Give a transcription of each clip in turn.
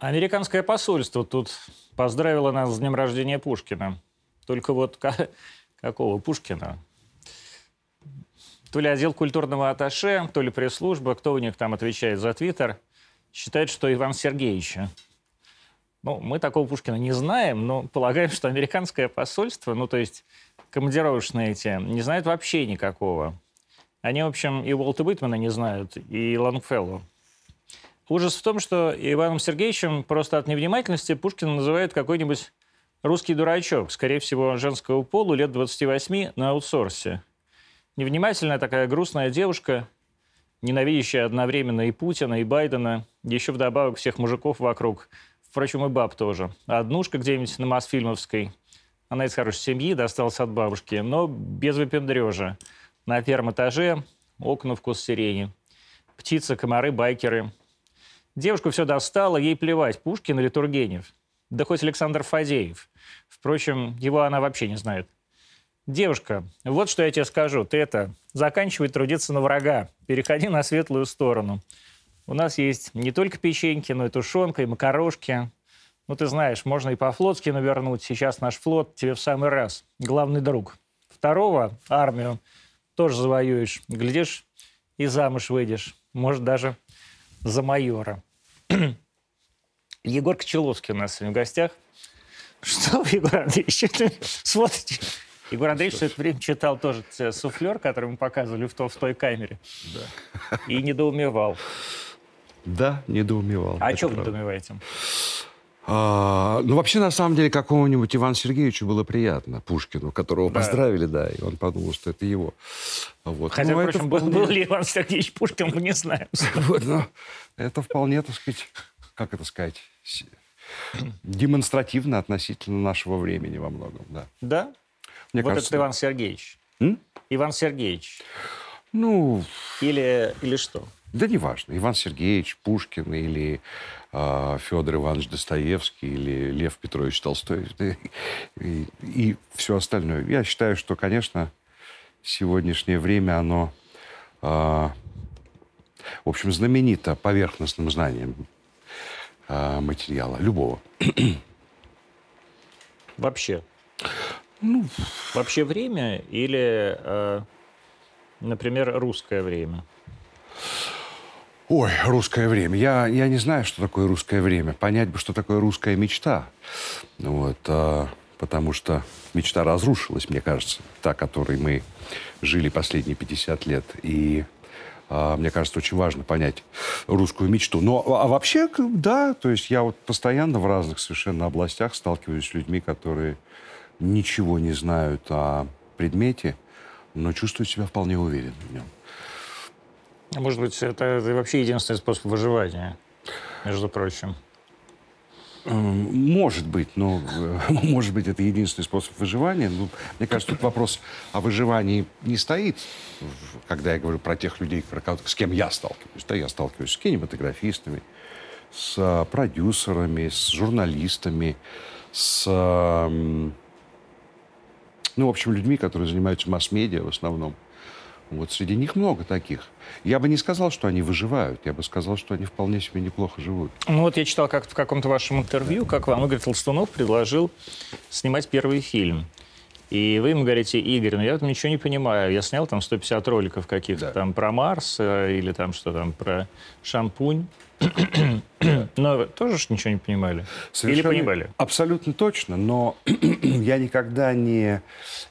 Американское посольство тут поздравило нас с днем рождения Пушкина. Только вот какого Пушкина? То ли отдел культурного атташе, то ли пресс-служба, кто у них там отвечает за Твиттер, считает, что Иван Сергеевича. Ну, мы такого Пушкина не знаем, но полагаем, что американское посольство, ну, то есть командировочные эти, не знают вообще никакого. Они, в общем, и Уолта Уитмана не знают, и Лонгфелло. Ужас в том, что Иваном Сергеевичем просто от невнимательности Пушкин называет какой-нибудь русский дурачок, скорее всего, женского полу, лет 28, на аутсорсе. Невнимательная такая грустная девушка, ненавидящая одновременно и Путина, и Байдена, еще вдобавок всех мужиков вокруг, впрочем, и баб тоже. Однушка где-нибудь на Мосфильмовской. Она из хорошей семьи, досталась от бабушки, но без выпендрежа. На первом этаже окна вкус сирени. Птицы, комары, байкеры – Девушку все достало, ей плевать, Пушкин или Тургенев. Да хоть Александр Фадеев. Впрочем, его она вообще не знает. Девушка, вот что я тебе скажу. Ты это, заканчивай трудиться на врага. Переходи на светлую сторону. У нас есть не только печеньки, но и тушенка, и макарошки. Ну, ты знаешь, можно и по-флотски навернуть. Сейчас наш флот тебе в самый раз. Главный друг. Второго армию тоже завоюешь. Глядишь, и замуж выйдешь. Может, даже за майора. Егор Кочеловский у нас сегодня в гостях. Что вы, Егор Андреевич, смотрите? Егор Андреевич все это время читал тоже суфлер, который мы показывали в, то, в той камере. Да. И недоумевал. Да, недоумевал. А о чем вы недоумеваете? А, ну, вообще, на самом деле, какому-нибудь Ивану Сергеевичу было приятно, Пушкину, которого да. поздравили, да, и он подумал, что это его. Вот. Хотя, ну, впрочем, вполне... был, был ли Иван Сергеевич Пушкин, мы не знаем. Вот, но это вполне, так сказать, как это сказать, демонстративно относительно нашего времени во многом, да. Да? Мне вот кажется, это Иван Сергеевич. М? Иван Сергеевич. Ну... Или, или что? Да неважно. Иван Сергеевич, Пушкин или э, Федор Иванович Достоевский или Лев Петрович Толстой и, и, все остальное. Я считаю, что, конечно, сегодняшнее время, оно, э, в общем, знаменито поверхностным знанием э, материала, любого. Вообще? Ну, вообще время или, э, например, русское время? Ой, русское время. Я, я не знаю, что такое русское время. Понять бы, что такое русская мечта. Вот, а, потому что мечта разрушилась, мне кажется, та, которой мы жили последние 50 лет. И а, мне кажется, очень важно понять русскую мечту. Но а вообще, да, то есть я вот постоянно в разных совершенно областях сталкиваюсь с людьми, которые ничего не знают о предмете, но чувствуют себя вполне уверенно в нем. Может быть, это, это вообще единственный способ выживания, между прочим. Может быть, но может быть это единственный способ выживания. Но, мне кажется, тут вопрос о выживании не стоит, когда я говорю про тех людей, с кем я сталкиваюсь. Да, я сталкиваюсь с кинематографистами, с а, продюсерами, с журналистами, с, ну, в общем, людьми, которые занимаются масс-медиа в основном. Вот среди них много таких. Я бы не сказал, что они выживают. Я бы сказал, что они вполне себе неплохо живут. Ну вот я читал как в каком-то вашем интервью, как вам Игорь Толстунов предложил снимать первый фильм. И вы ему говорите, Игорь, ну я там ничего не понимаю. Я снял там 150 роликов каких-то да. там про Марс или там что там про шампунь. Но вы тоже ничего не понимали? Совершенно Или понимали? Абсолютно точно, но я никогда не,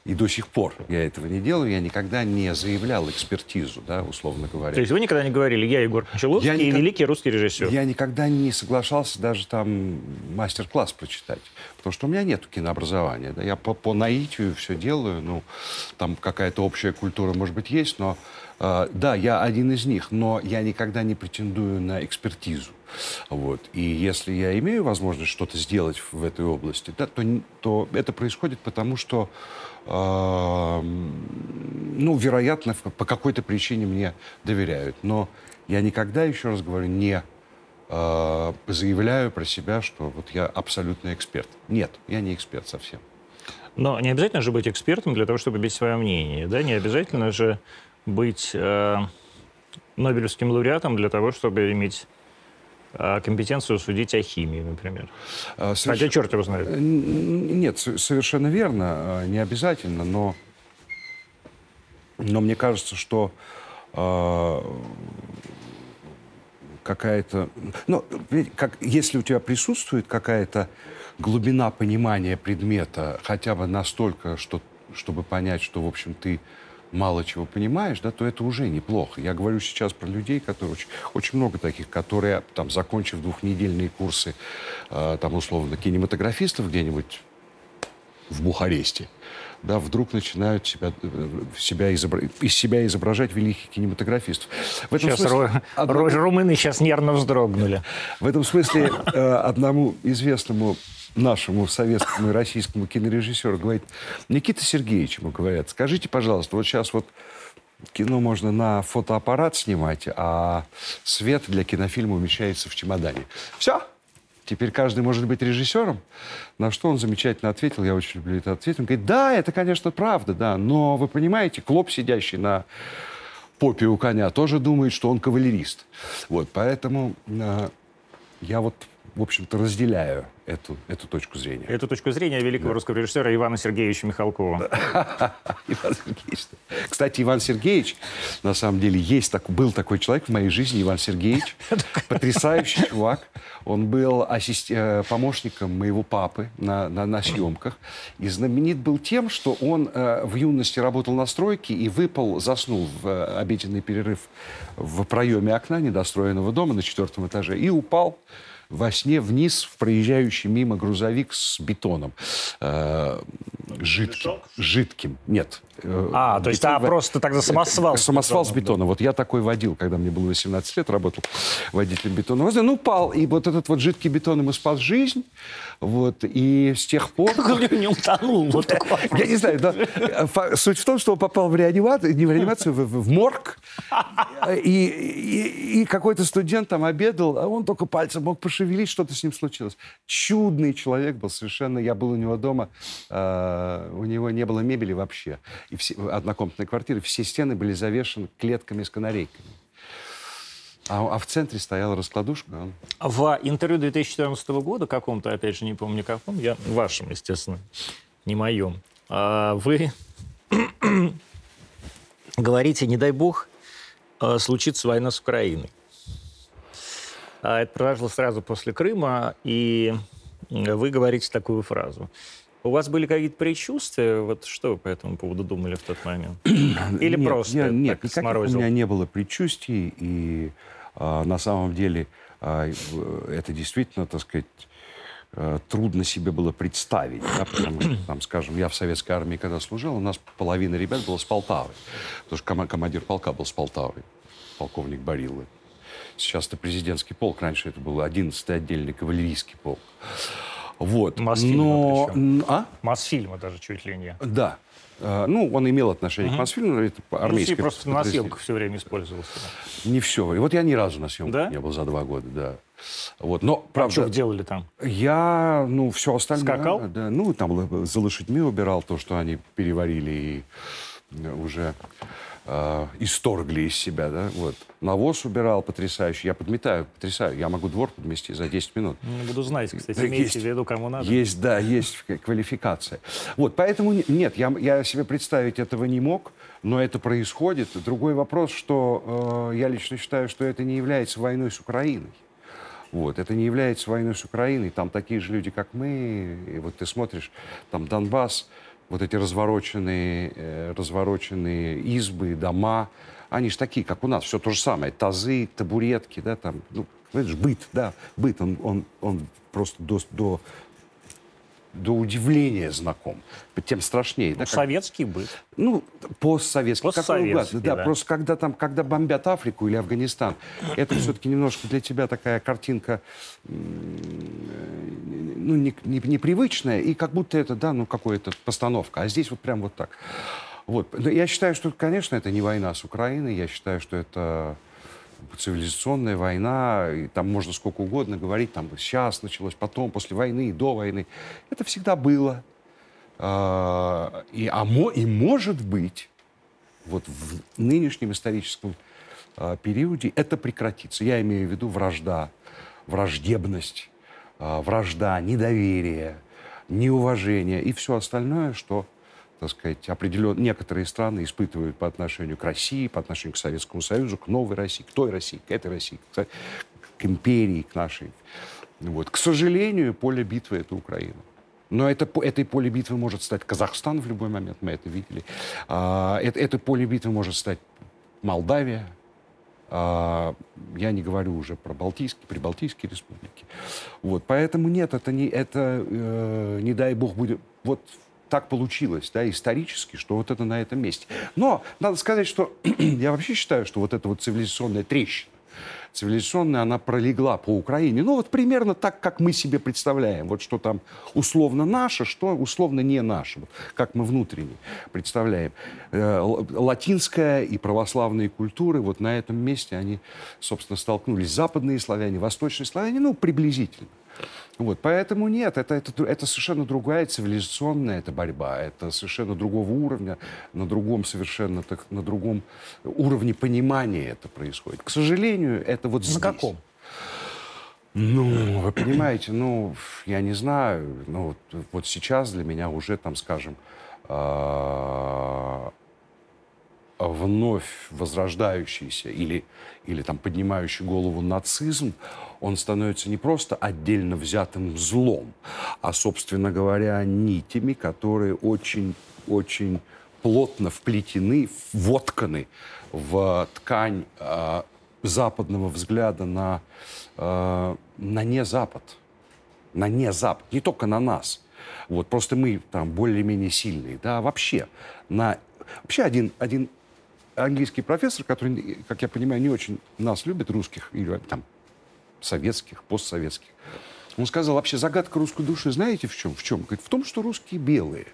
и до сих пор я этого не делаю, я никогда не заявлял экспертизу, да, условно говоря. То есть вы никогда не говорили, я Егор Кончаловский я никак... великий русский режиссер? Я никогда не соглашался даже там мастер-класс прочитать, потому что у меня нет кинообразования, да, я по, по наитию все делаю, ну, там какая-то общая культура, может быть, есть, но э, да, я один из них, но я никогда не претендую на экспертизу. Вот. И если я имею возможность что-то сделать в этой области, да, то, то это происходит потому, что, э, ну, вероятно, по какой-то причине мне доверяют. Но я никогда, еще раз говорю, не э, заявляю про себя, что вот я абсолютный эксперт. Нет, я не эксперт совсем. Но не обязательно же быть экспертом для того, чтобы иметь свое мнение, да? Не обязательно же быть э, Нобелевским лауреатом для того, чтобы иметь а, компетенцию судить о химии, например. А, соверш... Хотя черт его знает. Э, нет, совершенно верно, а, не обязательно, но, но мне кажется, что э, какая-то... Ну, как, если у тебя присутствует какая-то глубина понимания предмета, хотя бы настолько, что, чтобы понять, что, в общем, ты мало чего понимаешь, да, то это уже неплохо. Я говорю сейчас про людей, которые очень, очень много таких, которые, там, закончив двухнедельные курсы, э, там, условно, кинематографистов где-нибудь в Бухаресте, да, вдруг начинают себя, э, себя изобра... из себя изображать великих кинематографистов. В этом сейчас смысле, ру... одному... румыны сейчас нервно вздрогнули. В этом смысле э, одному известному нашему советскому и российскому кинорежиссеру говорит, Никита Сергеевич, ему говорят, скажите, пожалуйста, вот сейчас вот кино можно на фотоаппарат снимать, а свет для кинофильма умещается в чемодане. Все, теперь каждый может быть режиссером. На что он замечательно ответил, я очень люблю этот ответ. Он говорит, да, это, конечно, правда, да, но вы понимаете, клоп, сидящий на попе у коня, тоже думает, что он кавалерист. Вот, поэтому э, я вот, в общем-то, разделяю эту, эту точку зрения. Эту точку зрения великого да. русского режиссера Ивана Сергеевича Михалкова. Иван Сергеевич. Кстати, Иван Сергеевич, на самом деле, есть так, был такой человек в моей жизни, Иван Сергеевич. Потрясающий чувак. Он был ассист... Э, помощником моего папы на, на, на съемках. И знаменит был тем, что он э, в юности работал на стройке и выпал, заснул в э, обеденный перерыв в проеме окна недостроенного дома на четвертом этаже и упал во сне вниз в проезжающий мимо грузовик с бетоном. Э, жидким. Жидким. Нет. Э, а, бетон, то есть а, просто тогда самосвал. Самосвал с бетоном. Да. Вот я такой водил, когда мне было 18 лет, работал водителем бетонного. Ну, упал. И вот этот вот жидкий бетон ему спас жизнь. Вот. И с тех пор... Как не утонул? Вот я не знаю. Да. Суть в том, что он попал в реанимацию, не в реанимацию, в, в морг. И, и, и какой-то студент там обедал, а он только пальцем мог пошевелить пошевелить, что-то с ним случилось. Чудный человек был совершенно. Я был у него дома, э, у него не было мебели вообще. И все, однокомнатной квартиры, все стены были завешены клетками с канарейками. А, а в центре стояла раскладушка. В интервью 2014 года, каком-то, опять же, не помню каком, я вашем, естественно, не моем, а вы говорите, не дай бог, э, случится война с Украиной. А это произошло сразу после Крыма, и вы говорите такую фразу. У вас были какие-то предчувствия? Вот что вы по этому поводу думали в тот момент? Или нет, просто я, Нет, никаких сморозил? у меня не было предчувствий, и а, на самом деле а, это действительно, так сказать, трудно себе было представить, да, потому что, там, скажем, я в советской армии, когда служил, у нас половина ребят была с Полтавы, потому что командир полка был с Полтавы, полковник Бариллы. Сейчас это президентский полк, раньше это был 11-й отдельный кавалерийский полк. Вот. Мосфильма Но... А? Мосфильма даже чуть ли не. Да. А, ну, он имел отношение угу. к Мосфильму, это армейский. Ну, просто на съемках все время использовался. Не все. И вот я ни разу на съемках да? не был за два года, да. Вот, но, а правда... А что вы делали там? Я, ну, все остальное... Скакал? Да, ну, там за лошадьми убирал то, что они переварили и уже э, исторгли из себя, да, вот. Навоз убирал потрясающий, я подметаю, потрясаю, я могу двор подмести за 10 минут. Не буду знать, кстати, имейте есть, в виду, кому надо. Есть, да, есть квалификация. Вот, поэтому нет, я, я себе представить этого не мог, но это происходит. Другой вопрос, что э, я лично считаю, что это не является войной с Украиной. Вот. Это не является войной с Украиной. Там такие же люди, как мы. И вот ты смотришь, там Донбасс, вот эти развороченные, э, развороченные избы, дома, они же такие, как у нас, все то же самое. Тазы, табуретки, да, там, ну, знаешь, быт, да, быт, он, он, он просто до, до до удивления знаком. Тем страшнее. Ну, да, советский как... быт. Ну, постсоветский. постсоветский как угодно. Да, да, просто когда, там, когда бомбят Африку или Афганистан, это все-таки немножко для тебя такая картинка ну, не, не, непривычная, и как будто это, да, ну, какая-то постановка. А здесь вот прям вот так. Вот. Я считаю, что, конечно, это не война с Украиной. Я считаю, что это цивилизационная война, и там можно сколько угодно говорить, там сейчас началось, потом, после войны, до войны. Это всегда было. А, и, а, и может быть, вот в нынешнем историческом а, периоде это прекратится. Я имею в виду вражда враждебность, э, вражда, недоверие, неуважение и все остальное, что так сказать, определен... некоторые страны испытывают по отношению к России, по отношению к Советскому Союзу, к новой России, к той России, к этой России, к, к империи, к нашей. Вот. К сожалению, поле битвы — это Украина. Но это, этой поле битвы может стать Казахстан в любой момент, мы это видели. А, это, это поле битвы может стать Молдавия. А, я не говорю уже про Балтийские, прибалтийские республики. Вот, поэтому нет, это не, это, э, не дай бог, будет... Вот так получилось, да, исторически, что вот это на этом месте. Но надо сказать, что я вообще считаю, что вот эта вот цивилизационная трещина, цивилизационная, она пролегла по Украине. Ну, вот примерно так, как мы себе представляем. Вот что там условно наше, что условно не наше. Вот как мы внутренне представляем. Э, латинская и православные культуры, вот на этом месте они, собственно, столкнулись. Западные славяне, восточные славяне, ну, приблизительно. Вот, поэтому нет, это, это, это совершенно другая цивилизационная это борьба, это совершенно другого уровня, на другом совершенно, так, на другом уровне понимания это происходит. К сожалению, это вот здесь. На каком? Ну, вы понимаете, ну, я не знаю, ну, вот сейчас для меня уже, там, скажем, а, вновь возрождающийся или, или там поднимающий голову нацизм, он становится не просто отдельно взятым злом, а, собственно говоря, нитями, которые очень-очень плотно вплетены, вотканы в ткань э, западного взгляда на, э, на не Запад. На не Запад. Не только на нас. Вот, просто мы там более-менее сильные. Да, вообще. На, вообще один, один английский профессор, который, как я понимаю, не очень нас любит, русских, или там советских, постсоветских. Он сказал, вообще загадка русской души знаете в чем? В чем? Говорит, в том, что русские белые.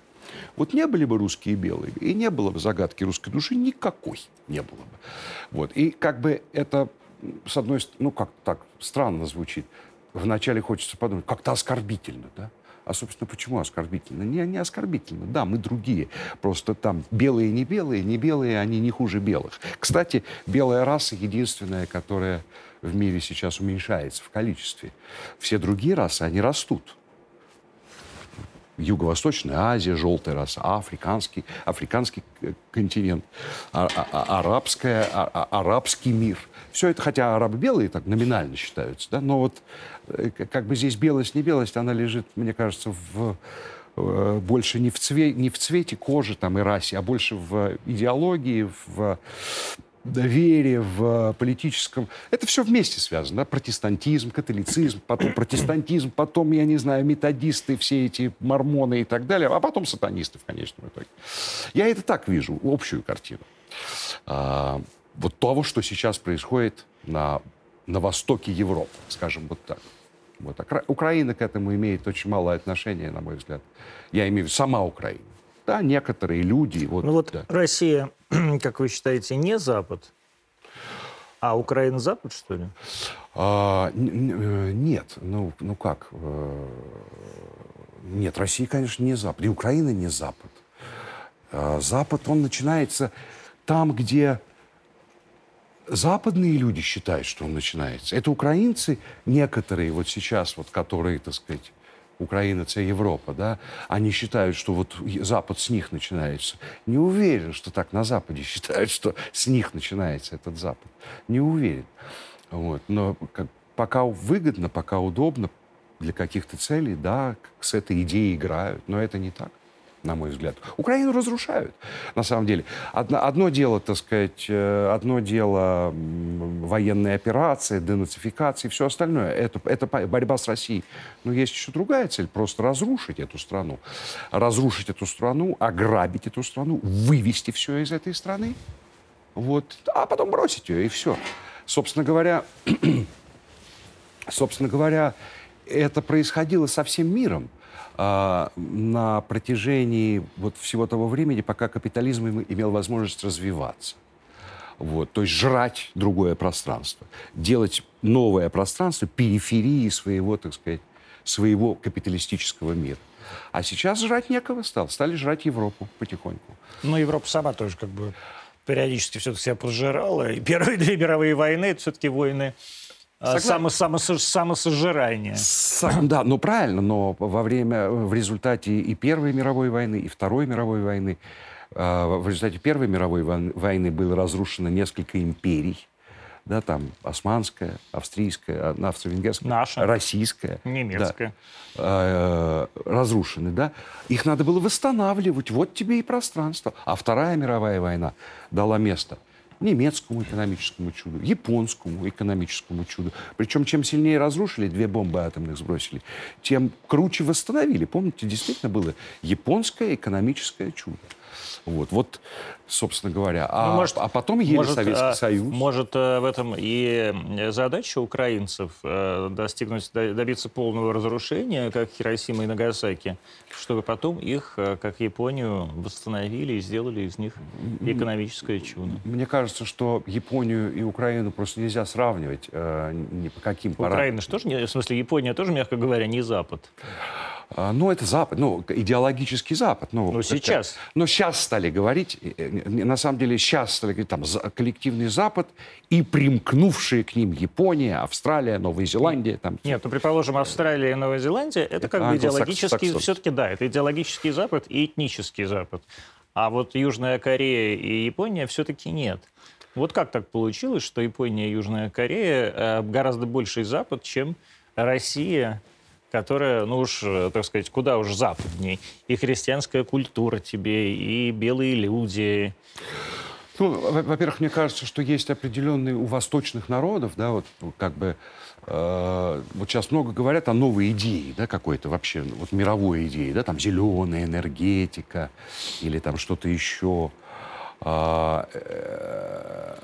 Вот не были бы русские белые, и не было бы загадки русской души никакой не было бы. Вот. И как бы это, с одной стороны, ну как так странно звучит, вначале хочется подумать, как-то оскорбительно, да? А, собственно, почему оскорбительно? Не, не оскорбительно. Да, мы другие. Просто там белые не белые, не белые, они не хуже белых. Кстати, белая раса единственная, которая в мире сейчас уменьшается в количестве. Все другие расы, они растут. Юго-Восточная Азия, желтая раса, африканский, африканский континент, а, а, а, арабская, а, а, арабский мир. Все это, хотя арабы белые так номинально считаются, да, но вот э, как бы здесь белость, не белость, она лежит, мне кажется, в, э, больше не в, цве, не в цвете кожи там, и расе, а больше в идеологии, в вере, в политическом... Это все вместе связано. Да? Протестантизм, католицизм, потом протестантизм, потом, я не знаю, методисты, все эти мормоны и так далее, а потом сатанисты в конечном итоге. Я это так вижу, общую картину. Вот того, что сейчас происходит на, на востоке Европы, скажем вот так. Вот. Украина к этому имеет очень малое отношение, на мой взгляд. Я имею в виду сама Украина. Да, некоторые люди... Вот, ну вот да. Россия как вы считаете, не Запад, а Украина Запад, что ли? А, э, нет, ну, ну как? Э, нет, Россия, конечно, не Запад, и Украина не Запад. А, Запад, он начинается там, где западные люди считают, что он начинается. Это украинцы некоторые вот сейчас, вот, которые, так сказать, Украина – это Европа, да, они считают, что вот Запад с них начинается. Не уверен, что так на Западе считают, что с них начинается этот Запад. Не уверен. Вот. Но как, пока выгодно, пока удобно для каких-то целей, да, с этой идеей играют. Но это не так на мой взгляд. Украину разрушают, на самом деле. Одно, одно дело, так сказать, э, одно дело военные операции, денацификации, все остальное. Это, это борьба с Россией. Но есть еще другая цель, просто разрушить эту страну. Разрушить эту страну, ограбить эту страну, вывести все из этой страны, вот, а потом бросить ее, и все. Собственно говоря, собственно говоря, это происходило со всем миром. А, на протяжении вот всего того времени, пока капитализм имел возможность развиваться. Вот, то есть жрать другое пространство, делать новое пространство периферии своего, так сказать, своего капиталистического мира. А сейчас жрать некого стал, стали жрать Европу потихоньку. Но Европа сама тоже как бы периодически все-таки себя пожирала. И первые две мировые войны, это все-таки войны само, само, самосожирание. Да, ну правильно, но во время, в результате и Первой мировой войны, и Второй мировой войны, а, в результате Первой мировой войны было разрушено несколько империй да, там османская, австрийская, а, австро-венгерская, Наша. российская, немецкая, да, э, разрушены, да, их надо было восстанавливать, вот тебе и пространство. А Вторая мировая война дала место немецкому экономическому чуду, японскому экономическому чуду. Причем, чем сильнее разрушили, две бомбы атомных сбросили, тем круче восстановили. Помните, действительно было японское экономическое чудо. Вот, вот собственно говоря. А, ну, может, а потом ели может, Советский а, Союз. Может, э, в этом и задача украинцев э, достигнуть, добиться полного разрушения, как Хиросима и Нагасаки, чтобы потом их, э, как Японию, восстановили и сделали из них экономическое чудо. Мне кажется, что Японию и Украину просто нельзя сравнивать э, ни по каким параметрам. Украина же тоже, в смысле, Япония тоже, мягко говоря, не Запад. А, ну, это Запад, ну, идеологический Запад. Ну, ну сейчас. Это, но сейчас стали говорить, на самом деле сейчас стали говорить, там, коллективный Запад и примкнувшие к ним Япония, Австралия, Новая Зеландия. Там. Нет, ну, предположим, Австралия и Новая Зеландия, это, это как бы идеологический, все-таки, да, это идеологический Запад и этнический Запад. А вот Южная Корея и Япония все-таки нет. Вот как так получилось, что Япония и Южная Корея э, гораздо больший Запад, чем Россия которая, ну уж, э, так сказать, куда уж западней. И христианская культура тебе, и белые люди. Ну, во-первых, мне кажется, что есть определенные у восточных народов, да, вот как бы, э, вот сейчас много говорят о новой идее, да, какой-то вообще, вот мировой идее, да, там зеленая энергетика или там что-то еще. А, э,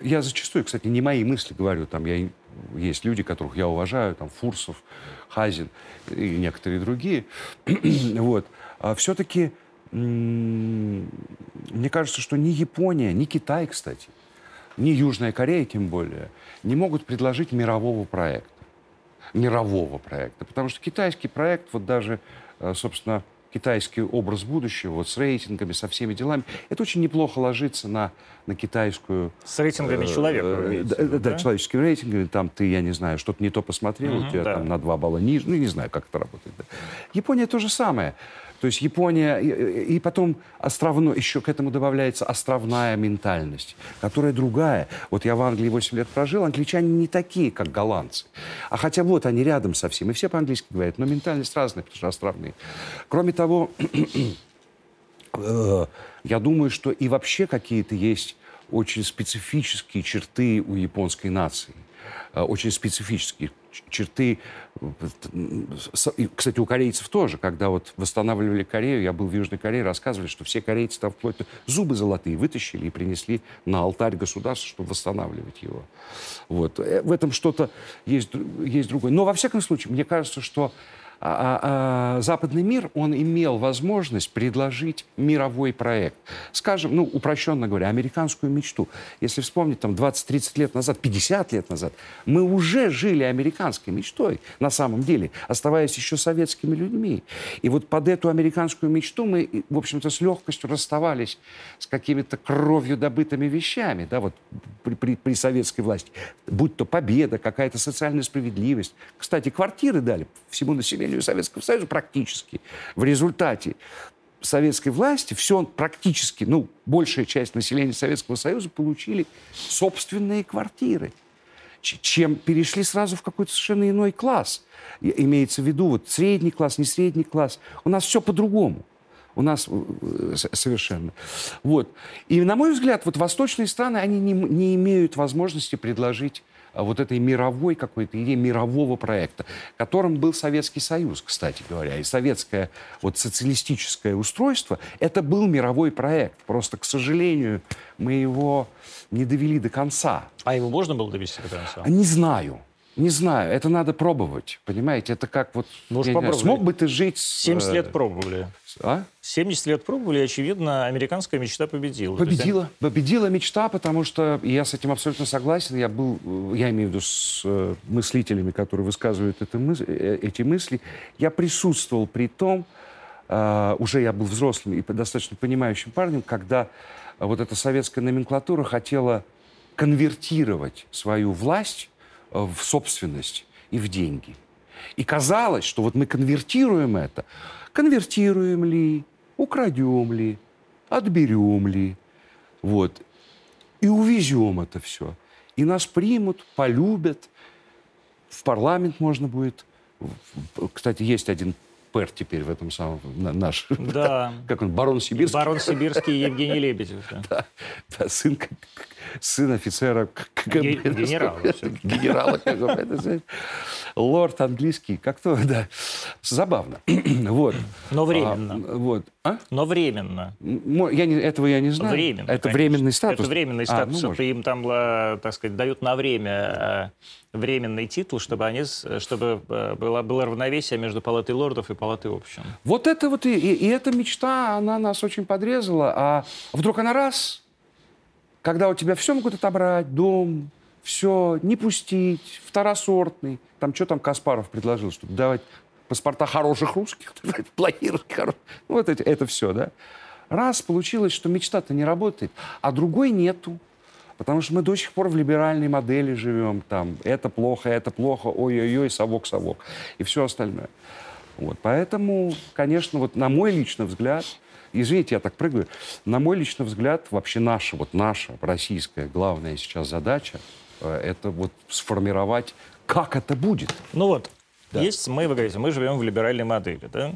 я зачастую, кстати, не мои мысли говорю, там я, есть люди, которых я уважаю, там Фурсов, Хазин и некоторые другие. вот. А все-таки мне кажется, что ни Япония, ни Китай, кстати, ни Южная Корея, тем более, не могут предложить мирового проекта. Мирового проекта. Потому что китайский проект, вот даже, э, собственно, китайский образ будущего, вот с рейтингами, со всеми делами, это очень неплохо ложится на, на китайскую... С рейтингами э, человека, э, да, да, да, человеческими рейтингами. Там ты, я не знаю, что-то не то посмотрел, угу, у тебя да. там на два балла ниже. Ну, не знаю, как это работает. Да. Япония то же самое. То есть Япония, и, и потом островно, еще к этому добавляется островная ментальность, которая другая. Вот я в Англии 8 лет прожил, англичане не такие, как голландцы. А хотя вот они рядом со всем, и все по-английски говорят, но ментальность разная, потому что островные. Кроме того, э, я думаю, что и вообще какие-то есть очень специфические черты у японской нации. Э, очень специфические черты. Кстати, у корейцев тоже, когда вот восстанавливали Корею, я был в Южной Корее, рассказывали, что все корейцы там вплоть до зубы золотые вытащили и принесли на алтарь государства, чтобы восстанавливать его. Вот. Э, в этом что-то есть, есть другое. Но, во всяком случае, мне кажется, что а, а, а, западный мир, он имел возможность предложить мировой проект. Скажем, ну, упрощенно говоря, американскую мечту. Если вспомнить, там, 20-30 лет назад, 50 лет назад, мы уже жили американской мечтой, на самом деле, оставаясь еще советскими людьми. И вот под эту американскую мечту мы, в общем-то, с легкостью расставались с какими-то кровью добытыми вещами, да, вот при, при, при советской власти. Будь то победа, какая-то социальная справедливость. Кстати, квартиры дали всему населению населению Советского Союза практически. В результате советской власти все практически, ну, большая часть населения Советского Союза получили собственные квартиры, чем перешли сразу в какой-то совершенно иной класс. Имеется в виду вот средний класс, не средний класс. У нас все по-другому. У нас э, совершенно. Вот. И, на мой взгляд, вот восточные страны, они не, не имеют возможности предложить вот этой мировой какой-то идеи, мирового проекта, которым был Советский Союз, кстати говоря. И советское вот социалистическое устройство, это был мировой проект. Просто, к сожалению, мы его не довели до конца. А его можно было довести до конца? Не знаю. Не знаю, это надо пробовать, понимаете? Это как вот... Знаю, смог бы ты жить... 70 лет пробовали. А? 70 лет пробовали, и, очевидно, американская мечта победила. Победила. Есть... Победила мечта, потому что я с этим абсолютно согласен. Я был, я имею в виду с э, мыслителями, которые высказывают это мыс... Э, эти мысли. Я присутствовал при том, э, уже я был взрослым и достаточно понимающим парнем, когда вот эта советская номенклатура хотела конвертировать свою власть э, в собственность и в деньги. И казалось, что вот мы конвертируем это. Конвертируем ли, украдем ли, отберем ли, вот, и увезем это все. И нас примут, полюбят, в парламент можно будет. Кстати, есть один Пэр теперь в этом самом наш. Да. Как он, барон Сибирский. Барон Сибирский Евгений Лебедев. Да, да сын, сын офицера Генерала. Генерала, как это Лорд английский, как-то, да. Забавно. вот. Но временно. А, вот. А? Но временно. Я не, этого я не знаю. Временно. Это конечно. временный статус. Это временный а, статус. А, ну, это им там, так сказать, дают на время э, временный титул, чтобы они, чтобы э, было, было равновесие между палатой лордов и палатой общин. Вот это вот и, и, и эта мечта, она нас очень подрезала. А вдруг она раз, когда у тебя все могут отобрать, дом, все, не пустить, второсортный. Там что там Каспаров предложил, чтобы давать паспорта хороших русских, плохих русских. Ну, вот это, это все, да. Раз получилось, что мечта-то не работает, а другой нету. Потому что мы до сих пор в либеральной модели живем. Там это плохо, это плохо, ой-ой-ой, совок-совок. И все остальное. Вот, поэтому, конечно, вот на мой личный взгляд, извините, я так прыгаю, на мой личный взгляд, вообще наша, вот наша российская главная сейчас задача, э, это вот сформировать, как это будет. Ну вот, да. есть, мы, вы говорите, мы живем в либеральной модели, да?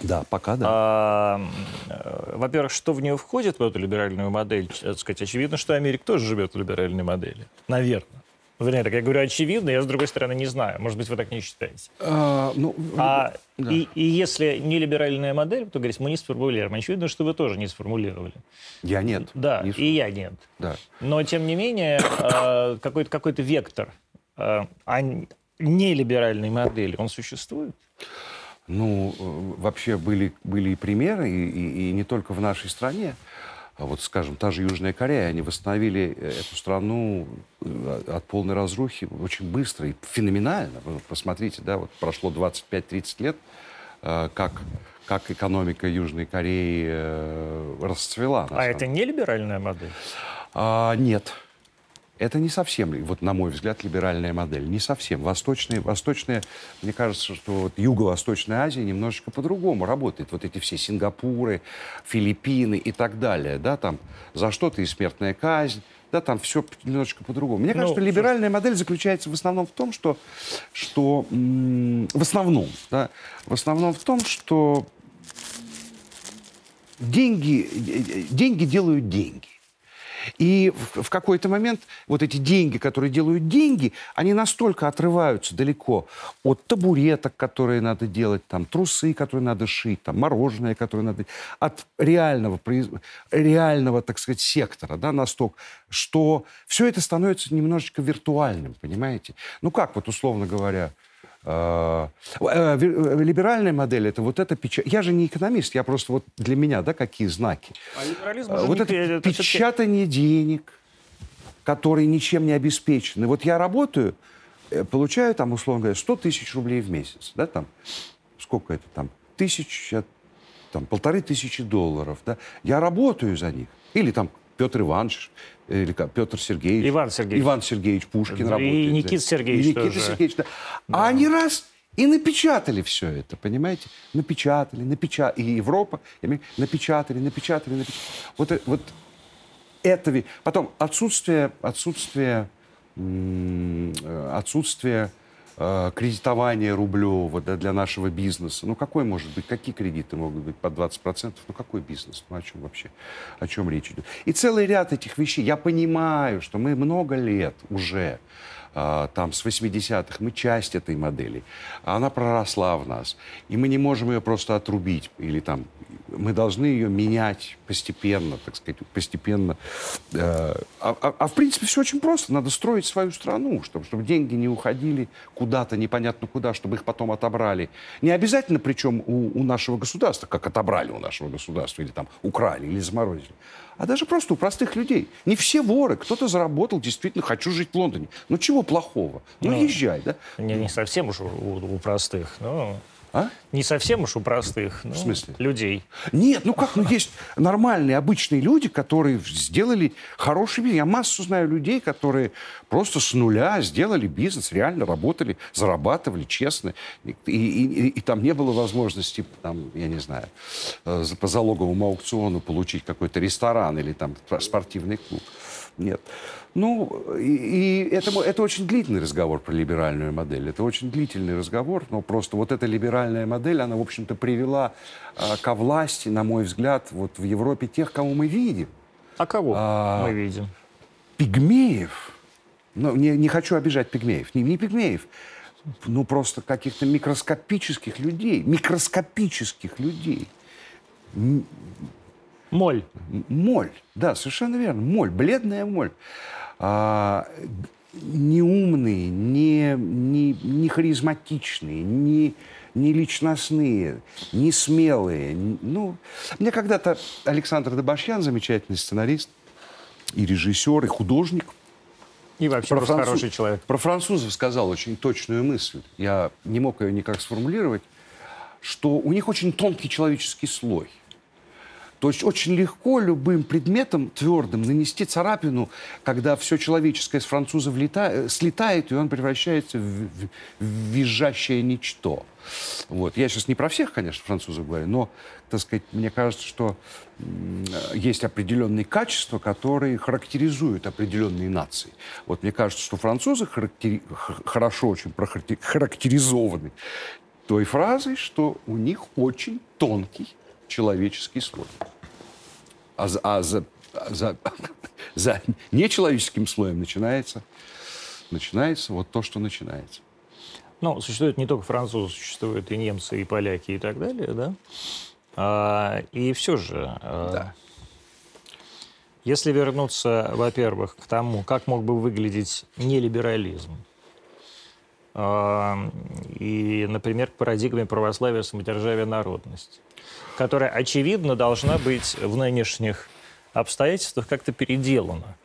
Да, пока да. А, э, во-первых, что в нее входит, в эту либеральную модель? Так сказать, очевидно, что Америка тоже живет в либеральной модели. Наверное. Вернее, так я говорю очевидно, я, с другой стороны, не знаю. Может быть, вы так не считаете. А, ну, а, да. и, и если не либеральная модель, то, говорить, мы не сформулируем. Очевидно, что вы тоже не сформулировали. Я нет. Да, не и я нет. Да. Но, тем не менее, а, какой-то какой вектор а, нелиберальной модели, он существует? Ну, э, вообще были, были и примеры, и, и, и не только в нашей стране. А вот, скажем, та же Южная Корея, они восстановили э, эту страну э, от полной разрухи очень быстро и феноменально. Вы посмотрите, да, вот прошло 25-30 лет, как, как экономика Южной Кореи расцвела. А это не либеральная модель? А, нет. Это не совсем, вот на мой взгляд, либеральная модель. Не совсем. Восточные, восточные, мне кажется, что вот Юго-Восточная Азия немножечко по-другому работает. Вот эти все Сингапуры, Филиппины и так далее. Да, там за что-то и смертная казнь. Да, там все немножечко по-другому. Мне ну, кажется, либеральная модель заключается в основном в том, что, что в основном, да, в основном в том, что деньги, э, э, деньги делают деньги. И в, в какой-то момент вот эти деньги, которые делают деньги, они настолько отрываются далеко от табуреток, которые надо делать, там, трусы, которые надо шить, там, мороженое, которое надо... От реального, реального, так сказать, сектора, да, настолько, что все это становится немножечко виртуальным, понимаете? Ну как вот, условно говоря, Э, э, либеральная модель это вот это печать. Я же не экономист, я просто вот для меня, да, какие знаки. А либерализм э, вот это, это печатание денег, которые ничем не обеспечены. Вот я работаю, получаю там, условно говоря, 100 тысяч рублей в месяц, да, там, сколько это там, тысяча, там, полторы тысячи долларов, да, я работаю за них. Или там Петр Иванович, или как, Петр Сергеевич. Иван Сергеевич. Иван Сергеевич Пушкин и работает. И Никита Сергеевич И Никита тоже. Сергеевич, да. да. А они раз и напечатали все это, понимаете? Напечатали, напечатали. И Европа, напечатали, напечатали, напечатали. Вот, э, вот это... Потом отсутствие, отсутствие, э, отсутствие э, кредитование рублевого да, для нашего бизнеса. Ну, какой может быть, какие кредиты могут быть по 20%? Ну, какой бизнес? Ну, о чем вообще, о чем речь идет? И целый ряд этих вещей. Я понимаю, что мы много лет уже а, там с 80-х, мы часть этой модели. Она проросла в нас. И мы не можем ее просто отрубить. Или там, мы должны ее менять постепенно, так сказать, постепенно. Э, а, а, а в принципе все очень просто. Надо строить свою страну, чтобы, чтобы деньги не уходили куда-то, непонятно куда, чтобы их потом отобрали. Не обязательно, причем у, у нашего государства, как отобрали у нашего государства, или там украли, или заморозили а даже просто у простых людей. Не все воры. Кто-то заработал, действительно, хочу жить в Лондоне. Ну, чего плохого? Ну, ну езжай, да? Не, не совсем уж у, у простых, но... А? Не совсем уж у простых ну, В смысле? людей. Нет, ну как, ну есть нормальные, обычные люди, которые сделали хороший бизнес. Я массу знаю людей, которые просто с нуля сделали бизнес, реально работали, зарабатывали честно. И, и, и, и там не было возможности, там, я не знаю, э, по залоговому аукциону получить какой-то ресторан или там спортивный клуб. Нет. Ну, и, и это, это очень длительный разговор про либеральную модель. Это очень длительный разговор, но просто вот эта либеральная модель, она, в общем-то, привела а, ко власти, на мой взгляд, вот в Европе тех, кого мы видим. А кого а, мы видим? Пигмеев. Ну, не, не хочу обижать пигмеев. Не, не пигмеев. Ну, просто каких-то микроскопических людей. Микроскопических людей. Моль. Моль, да, совершенно верно. Моль, бледная моль. А, не умные, не, не, не харизматичные, не, не личностные, не смелые. Ну, мне когда-то Александр Добашьян, замечательный сценарист и режиссер, и художник, и вообще про француз... хороший человек. Про французов сказал очень точную мысль. Я не мог ее никак сформулировать, что у них очень тонкий человеческий слой. То есть очень легко любым предметом твердым нанести царапину, когда все человеческое с француза влета... Э, слетает, и он превращается в, в, визжащее ничто. Вот. Я сейчас не про всех, конечно, французов говорю, но, так сказать, мне кажется, что есть определенные качества, которые характеризуют определенные нации. Вот мне кажется, что французы характери... хорошо очень характеризованы той фразой, что у них очень тонкий человеческий слой. А, за, а за, за, за нечеловеческим слоем начинается, начинается вот то, что начинается. Ну, существуют не только французы, существуют и немцы, и поляки, и так далее, да? А, и все же, а, да. если вернуться, во-первых, к тому, как мог бы выглядеть нелиберализм, и, например, к парадигме православия, самодержавия, народности которая, очевидно, должна быть в нынешних обстоятельствах как-то переделана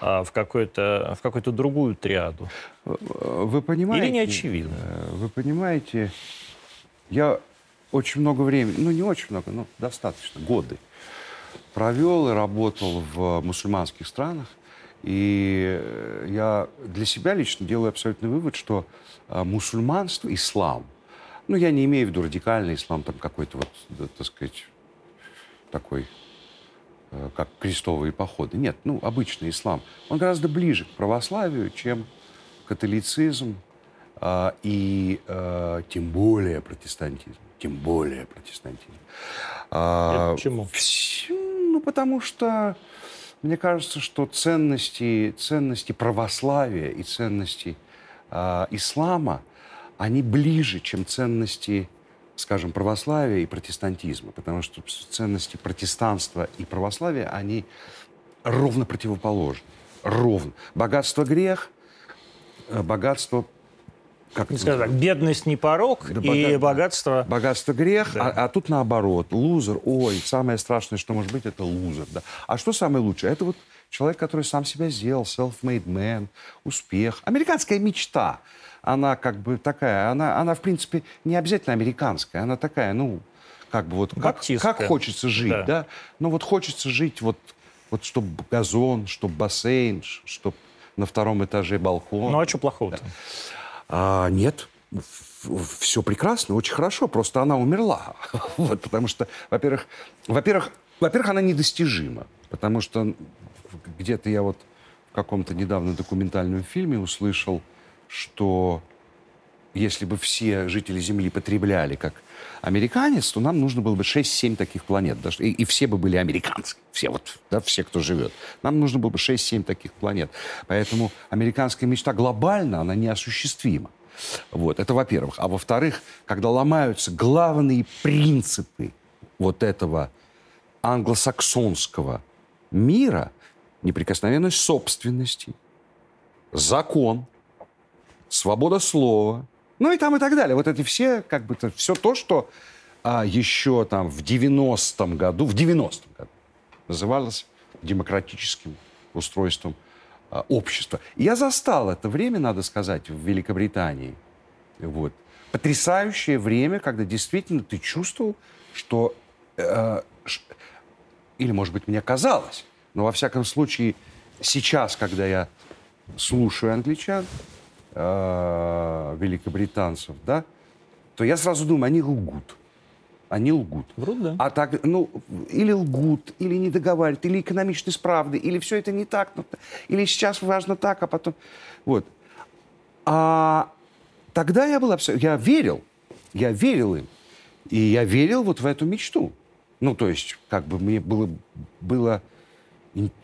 а, в, какую-то, в какую-то другую триаду. Вы понимаете? Или не очевидно? Э, вы понимаете, я очень много времени, ну не очень много, но достаточно, годы провел и работал в мусульманских странах. И э, я для себя лично делаю абсолютный вывод, что э, мусульманство, ислам – ну, я не имею в виду радикальный ислам, там какой-то вот, да, так сказать, такой, э, как крестовые походы. Нет, ну, обычный ислам. Он гораздо ближе к православию, чем католицизм э, и э, тем более протестантизм. Тем более протестантизм. А, почему? ну, потому что мне кажется, что ценности, ценности православия и ценности э, ислама – они ближе, чем ценности, скажем, православия и протестантизма, потому что ценности протестанства и православия, они ровно противоположны. Ровно. Богатство – грех, э, богатство как скажу так, бедность не порог, да, и бога... богатство... Богатство грех, да. а, а тут наоборот. Лузер, ой, самое страшное, что может быть, это лузер. Да. А что самое лучшее? Это вот человек, который сам себя сделал, self-made man, успех. Американская мечта – она как бы такая, она, она в принципе не обязательно американская, она такая, ну, как бы вот, как, как хочется жить, да. да? Ну вот хочется жить вот, вот чтобы газон, чтобы бассейн, чтобы на втором этаже балкон. Ну а что плохого-то? Да. А, нет, все прекрасно, очень хорошо, просто она умерла. вот, потому что, во-первых, во-первых, во-первых, она недостижима, потому что где-то я вот в каком-то недавно документальном фильме услышал, что если бы все жители Земли потребляли как американец, то нам нужно было бы 6-7 таких планет. И, и все бы были американцы. Все вот, да, все, кто живет. Нам нужно было бы 6-7 таких планет. Поэтому американская мечта глобально, она неосуществима. Вот, это во-первых. А во-вторых, когда ломаются главные принципы вот этого англосаксонского мира, неприкосновенность собственности, закон – свобода слова, ну и там и так далее. Вот эти все, как бы, все то, что а, еще там в 90-м году, в 90-м году называлось демократическим устройством а, общества. Я застал это время, надо сказать, в Великобритании. Вот. потрясающее время, когда действительно ты чувствовал, что... Э, ш- или, может быть, мне казалось, но во всяком случае сейчас, когда я слушаю англичан, э, великобританцев, да, то я сразу думаю, они лгут. Они лгут. Врут, да. А так, ну, или лгут, или не договаривают, или экономичны с правды, или все это не так, ну, или сейчас важно так, а потом... Вот. А тогда я был абсолютно... Я верил, я верил им. И я верил вот в эту мечту. Ну, то есть, как бы мне было, было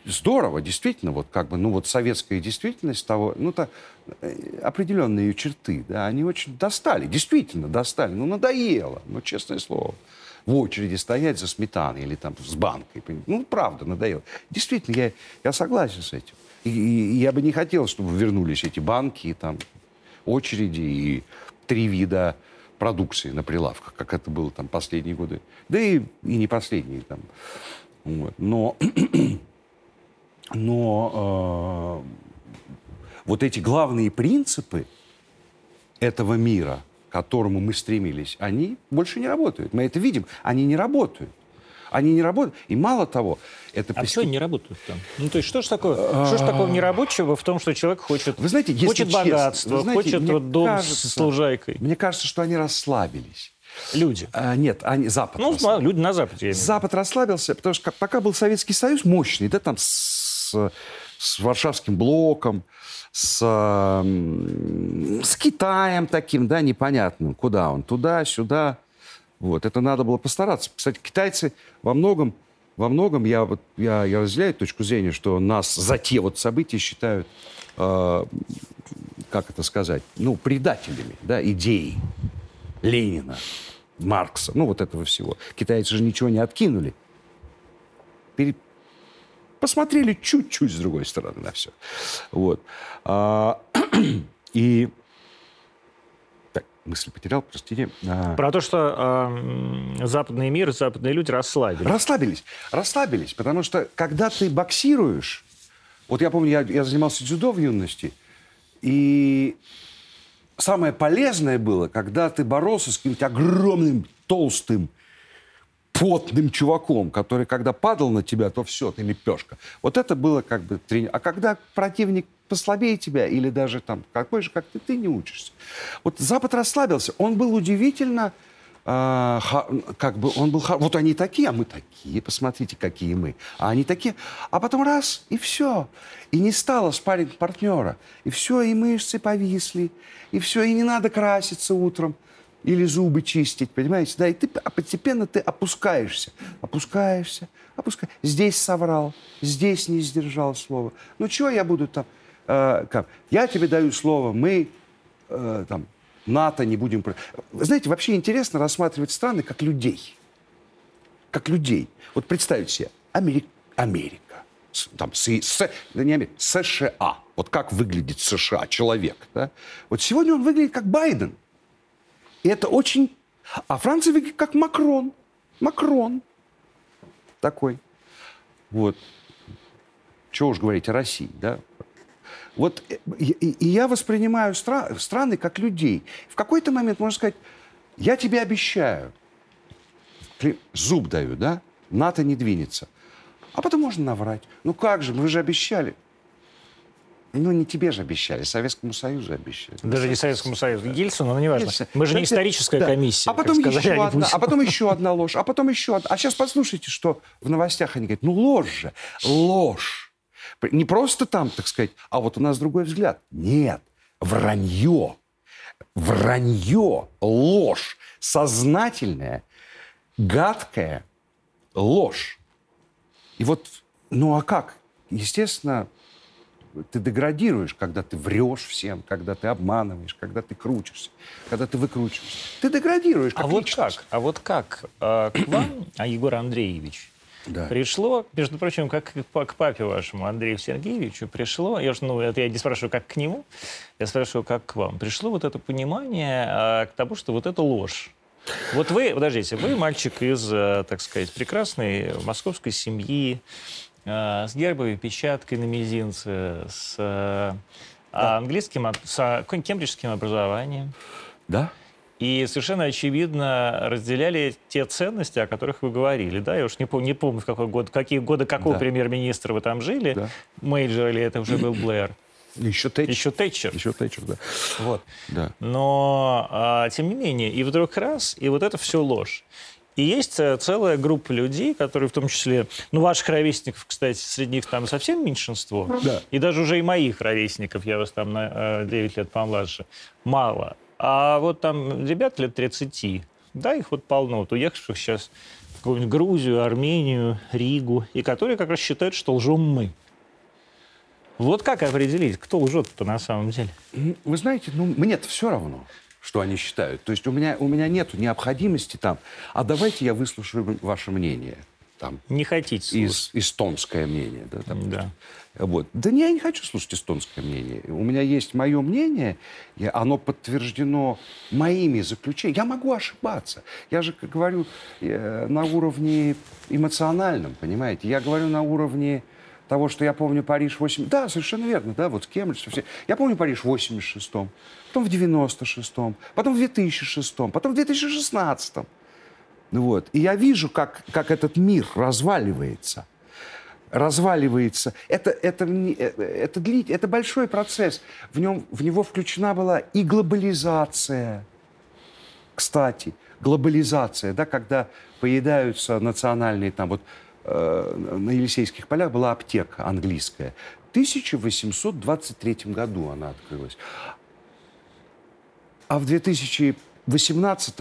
здорово, действительно, вот как бы, ну, вот советская действительность того, ну, то, определенные ее черты, да, они очень достали, действительно достали, ну, надоело, ну, честное слово. В очереди стоять за сметаной или там с банкой. Ну, правда, надоело. Действительно, я, я согласен с этим. И- и я бы не хотел, чтобы вернулись эти банки, и там, очереди и три вида продукции на прилавках, как это было там последние годы. Да и, и не последние там. Вот. Но, но э, вот эти главные принципы этого мира, к которому мы стремились, они больше не работают. Мы это видим. Они не работают. Они не работают. И мало того, это А постеп- все не работают там. Ну, то есть что ж такое, что ж такого нерабочего в том, что человек хочет, Вы знаете, если хочет честно, богатства, вы знаете, хочет вот дом кажется- с лужайкой? Мне кажется, что они расслабились. Люди. А, нет, они, Запад Ну, расслабился. люди на Западе. Запад расслабился, потому что пока был Советский Союз мощный, да, там с, с Варшавским блоком, с, с Китаем таким, да, непонятным, куда он, туда, сюда. Вот, это надо было постараться. Кстати, китайцы во многом, во многом я, вот, я, я разделяю точку зрения, что нас за те вот события считают, э, как это сказать, ну, предателями, да, идеи Ленина, Маркса, ну, вот этого всего. Китайцы же ничего не откинули. Пере- Посмотрели чуть-чуть с другой стороны на все. Вот. А, и... Так, мысль потерял, простите. А, Про то, что м, западный мир, западные люди расслабились. Расслабились, расслабились, потому что когда ты боксируешь, вот я помню, я, я занимался дзюдо в юности, и самое полезное было, когда ты боролся с каким-то огромным, толстым, потным чуваком, который, когда падал на тебя, то все, ты лепешка. Вот это было как бы трени- А когда противник послабее тебя или даже там какой же, как ты, ты не учишься. Вот Запад расслабился. Он был удивительно ха- как бы он был... Вот они такие, а мы такие. Посмотрите, какие мы. А они такие. А потом раз, и все. И не стало спарринг партнера. И все, и мышцы повисли. И все, и не надо краситься утром. Или зубы чистить, понимаете? Да, и ты п- постепенно ты опускаешься. Опускаешься, опускаешься. Здесь соврал, здесь не сдержал слова. Ну, чего я буду там... э, как? Я тебе даю слово, мы э, там, НАТО не будем... знаете, вообще интересно рассматривать страны как людей. Как людей. Вот представьте себе, Амери- Америка, с- там, с, с- не Америка, США. Вот как выглядит США, человек. Да? Вот сегодня он выглядит как Байден. И это очень... А Франция выглядит как Макрон. Макрон. Такой. Вот. Чего уж говорить о России, да? Вот э, и, и- я воспринимаю стра- страны как людей. В какой-то момент можно сказать, я тебе обещаю, зуб даю, да? НАТО не двинется. А потом можно наврать. Ну как же, вы же обещали. Ну, не тебе же обещали, Советскому Союзу обещали. Даже не Советскому Союзу. Ельцину, но неважно. Ельцин. Мы же не Да, историческая да. комиссия, А потом, сказали еще одна, а потом еще одна ложь, а потом еще одна. А сейчас послушайте, что в новостях они говорят. Ну, ложь же, ложь. Не просто там, так сказать, а вот у нас другой взгляд. Нет, вранье. Вранье, ложь, сознательная, гадкая ложь. И вот, ну а как? Естественно, ты деградируешь, когда ты врешь всем, когда ты обманываешь, когда ты крутишься, когда ты выкручиваешься. Ты деградируешь как А вот личность. как? А вот как э, к вам, а Егор Андреевич, Да. пришло, между прочим, как к па- к папе вашему Андрею Сергеевичу пришло, я ну, это я не спрашиваю, как к нему, я спрашиваю, как к вам. Пришло вот это понимание э, к тому, что вот это ложь. Вот вы, подождите, вы мальчик из, э, так сказать, прекрасной московской семьи, с гербовой печаткой на мизинце, с э, английским, от- с э, кембриджским образованием. Да? и совершенно очевидно разделяли те ценности, о которых вы говорили. Да? Я уж не, помню, не помню, в какой год, какие годы какого да. премьер-министра вы там жили. Да. Мейджор или это уже был Блэр. Еще Тэтчер. Еще Тэтчер. Еще Тэтчер, да. Вот. Да. Но, а, тем не менее, и вдруг раз, и вот это все ложь. И есть э, целая группа людей, которые в том числе, ну, ваших ровесников, кстати, среди них там совсем меньшинство. Да. И даже уже и моих ровесников, я вас там на 9 э, лет помладше, мало. А вот там ребят лет 30, да, их вот полно, вот уехавших сейчас в какую-нибудь Грузию, Армению, Ригу, и которые как раз считают, что лжем мы. Вот как определить, кто лжет-то на самом деле? Вы знаете, ну, мне-то все равно что они считают. То есть у меня, у меня нет необходимости там, а давайте я выслушаю ваше мнение. Там, не хотите слушать. эстонское мнение. Да, допустим. да. Вот. Да не, я не хочу слушать эстонское мнение. У меня есть мое мнение, и оно подтверждено моими заключениями. Я могу ошибаться. Я же говорю э, на уровне эмоциональном, понимаете? Я говорю на уровне того, что я помню Париж 8... Да, совершенно верно, да, вот Кембридж, все. Я помню Париж в 86-м, потом в 96-м, потом в 2006-м, потом в 2016-м. Ну вот. И я вижу, как, как этот мир разваливается. Разваливается. Это, это, это, это, длит, это большой процесс. В, нем, в него включена была и глобализация. Кстати, глобализация, да, когда поедаются национальные там вот Э, на Елисейских полях была аптека английская. В 1823 году она открылась. А в 2018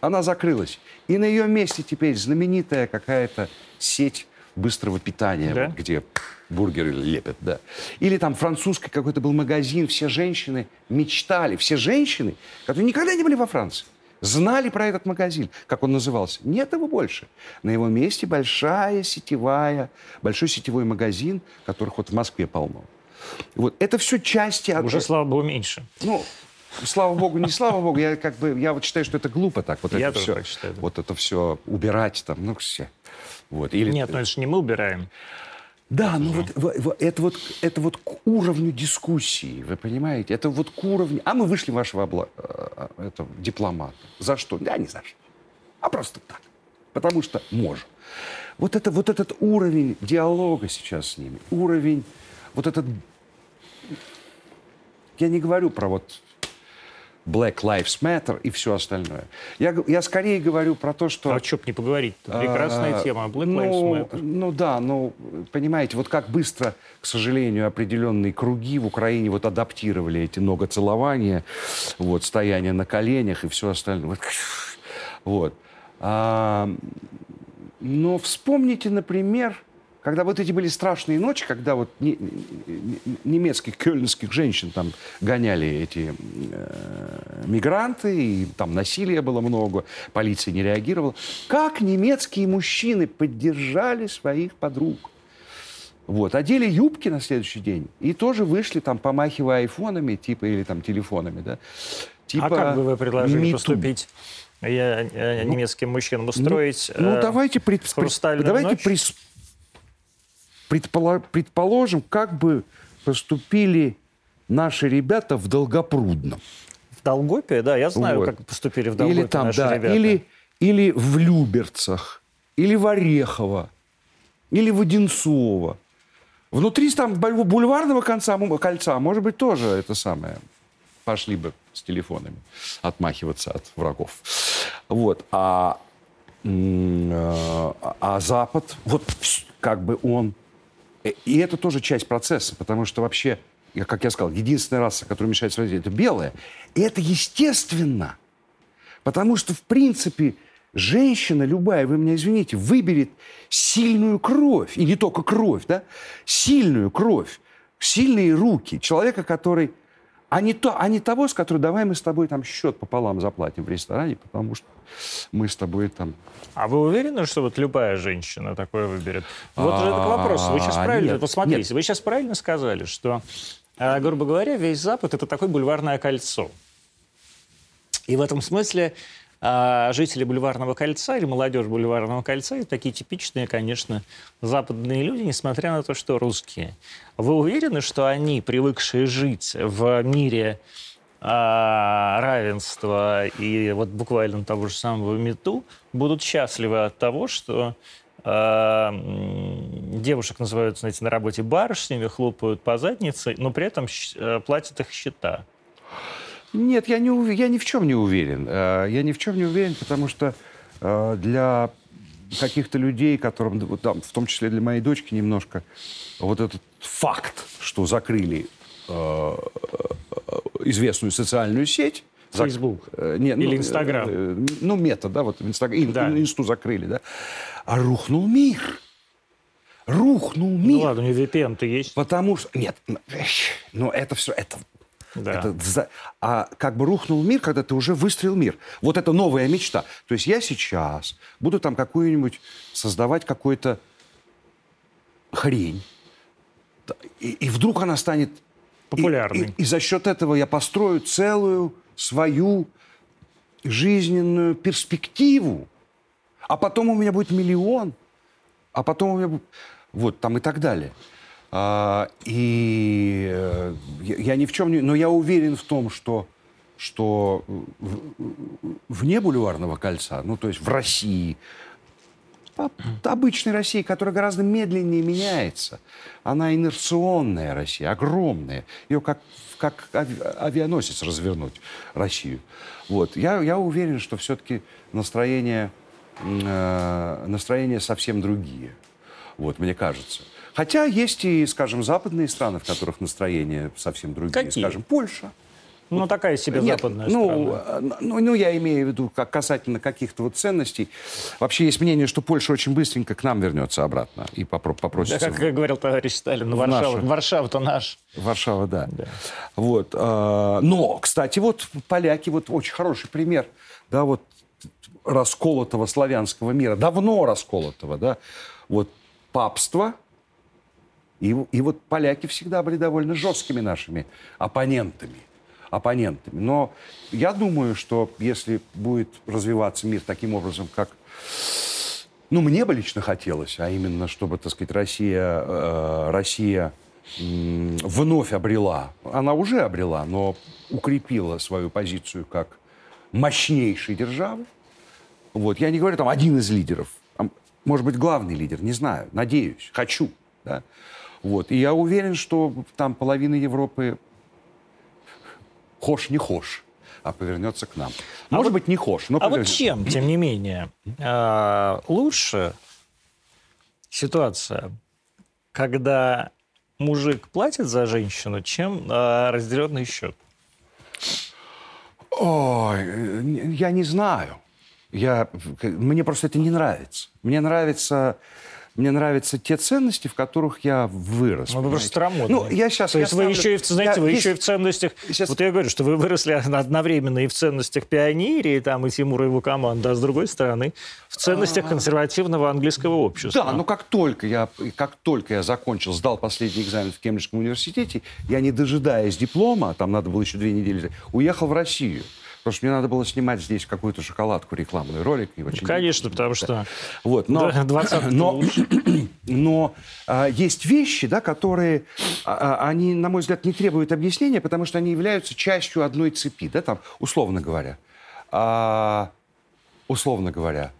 она закрылась. И на ее месте теперь знаменитая какая-то сеть быстрого питания, да? вот, где бургеры лепят, да. Или там французский какой-то был магазин, все женщины мечтали, все женщины, которые никогда не были во Франции, знали про этот магазин, как он назывался. Нет его больше. На его месте большая сетевая, большой сетевой магазин, которых вот в Москве полно. Вот это все части... Уже, слава богу, меньше. Ну, слава богу, не слава богу, я как бы, я вот считаю, что это глупо так. Вот я это все, считаю. Вот это все убирать там, ну все. Вот. Или... Нет, ну это же не мы убираем. Да, ну вот, вот, это, вот, это вот к уровню дискуссии, вы понимаете? Это вот к уровню... А мы вышли вашего обла... Э, э, это, дипломата. За что? Да, не за что. А просто так. Потому что можем. Вот, это, вот этот уровень диалога сейчас с ними, уровень, вот этот... Я не говорю про вот Black Lives Matter и все остальное. Я, я скорее говорю про то, что... А что б не поговорить? Прекрасная а, тема. Black ну, Lives Matter. Ну да, ну, понимаете, вот как быстро, к сожалению, определенные круги в Украине вот адаптировали эти многоцелования, вот, стояние на коленях и все остальное. Вот. А, но вспомните, например, когда вот эти были страшные ночи, когда вот не, не, немецких, кёльнских женщин там гоняли эти э, мигранты, и там насилия было много, полиция не реагировала. Как немецкие мужчины поддержали своих подруг? Вот, одели юбки на следующий день и тоже вышли там, помахивая айфонами, типа, или там телефонами, да. Типа, а как бы вы предложили поступить? Я, я, ну, немецким мужчинам устроить ну, ну, давайте, пред, давайте ночь? Прис, предположим, как бы поступили наши ребята в Долгопрудном. В Долгопе, да, я знаю, вот. как поступили в Долгопе или там, наши да, ребята. Или, или в Люберцах, или в Орехово, или в Одинцово. Внутри там бульварного конца, кольца, может быть, тоже это самое. Пошли бы с телефонами отмахиваться от врагов. Вот. А, а, а Запад, вот как бы он и это тоже часть процесса, потому что вообще, как я сказал, единственная раса, которая мешает родить, это белая. И это естественно. Потому что, в принципе, женщина любая, вы меня извините, выберет сильную кровь, и не только кровь, да, сильную кровь, сильные руки, человека, который а не, то, а не того, с которым давай мы с тобой там счет пополам заплатим в ресторане, потому что мы с тобой там... А вы уверены, что вот любая женщина такое выберет? Вот же это вопрос. Вы сейчас правильно, посмотрите, вы сейчас правильно сказали, что, э, грубо говоря, весь Запад – это такое бульварное кольцо. И в этом смысле а жители Бульварного кольца или молодежь Бульварного кольца это такие типичные, конечно, западные люди, несмотря на то, что русские. Вы уверены, что они, привыкшие жить в мире а, равенства и вот буквально того же самого МИТУ будут счастливы от того, что а, девушек называют, знаете, на работе барышнями, хлопают по заднице, но при этом э, платят их счета. Нет, я, не, я ни в чем не уверен. Э, я ни в чем не уверен, потому что э, для каких-то людей, которым, там, в том числе для моей дочки немножко, вот этот факт, что закрыли э, известную социальную сеть, Facebook. Э, нет, Или ну, Инстаграм. Э, ну, мета, да, вот Инстаграм, да. инсту закрыли, да. А рухнул мир. Рухнул ну мир. Ну ладно, у VPN-то есть. Потому что... Нет, но ну, это все... Это да. Это, а как бы рухнул мир, когда ты уже выстрелил мир. Вот это новая мечта. То есть я сейчас буду там какую-нибудь создавать какую-то хрень. И, и вдруг она станет популярной. И, и, и за счет этого я построю целую свою жизненную перспективу. А потом у меня будет миллион. А потом у меня будет... Вот, там и так далее. А, и э, я, ни в чем не... Но я уверен в том, что, что вне бульварного кольца, ну, то есть в России, обычной России, которая гораздо медленнее меняется. Она инерционная Россия, огромная. Ее как, как авианосец развернуть, Россию. Вот. Я, я уверен, что все-таки настроения, э, настроения совсем другие. Вот, мне кажется. Хотя есть и, скажем, западные страны, в которых настроения совсем другие. Какие? Скажем, Польша. Ну, вот, такая себе Нет, западная ну, страна. Ну, ну, я имею в виду как касательно каких-то вот ценностей. Вообще есть мнение, что Польша очень быстренько к нам вернется обратно и попро- попросится... Да, как, как говорил товарищ Сталин, Варшава, Варшава-то наш. Варшава, да. да. Вот. Э, но, кстати, вот поляки, вот очень хороший пример, да, вот расколотого славянского мира, давно расколотого, да, вот папство, и, и вот поляки всегда были довольно жесткими нашими оппонентами. оппонентами. Но я думаю, что если будет развиваться мир таким образом, как ну, мне бы лично хотелось, а именно, чтобы, так сказать, Россия, э, Россия э, вновь обрела, она уже обрела, но укрепила свою позицию как мощнейшей державы. Вот. Я не говорю, там, один из лидеров, может быть, главный лидер, не знаю, надеюсь, хочу. Да? Вот. И я уверен, что там половина Европы хошь не хошь, а повернется к нам. А Может вот, быть, не хошь, но А вот чем, тем не менее, а, лучше ситуация, когда мужик платит за женщину, чем а, разделенный счет? Ой, я не знаю. Я, мне просто это не нравится. Мне нравится мне нравятся те ценности, в которых я вырос. Ну, вы просто старомодные. Ну, я сейчас... То есть вы еще и, в, знаете, я, вы есть... еще и в ценностях... Сейчас... Вот я говорю, что вы выросли одновременно и в ценностях пионерии, там, и Тимура и его команда, а с другой стороны, в ценностях а. консервативного английского общества. Да, но как только я, как только я закончил, сдал последний экзамен в Кембриджском университете, я, не дожидаясь диплома, там надо было еще две недели, уехал в Россию. Потому что мне надо было снимать здесь какую-то шоколадку, рекламный ролик. И очень Конечно, потому что вот, но, 20 но, но а, есть вещи, да, которые, а, а, они, на мой взгляд, не требуют объяснения, потому что они являются частью одной цепи, да, там, условно говоря. А, условно говоря,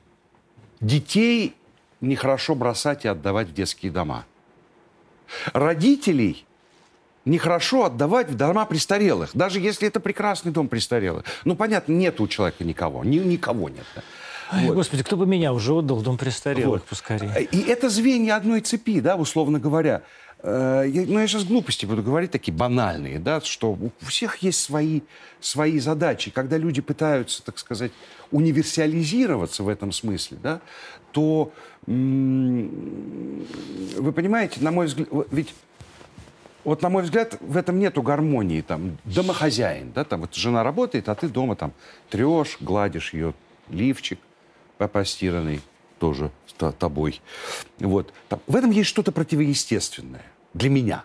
детей нехорошо бросать и отдавать в детские дома. Родителей нехорошо отдавать в дома престарелых, даже если это прекрасный дом престарелых. Ну, понятно, нет у человека никого, ни, никого нет. Да. Ой, вот. Господи, кто бы меня уже отдал в дом престарелых вот. поскорее. И это звенья одной цепи, да, условно говоря. Э, я, ну, я сейчас глупости буду говорить, такие банальные, да, что у всех есть свои, свои задачи. Когда люди пытаются, так сказать, универсализироваться в этом смысле, да, то, вы понимаете, на мой взгляд, ведь вот, на мой взгляд, в этом нету гармонии. Там, домохозяин, да, там вот жена работает, а ты дома там трешь, гладишь ее лифчик постиранный тоже тобой. Вот. Там, в этом есть что-то противоестественное для меня.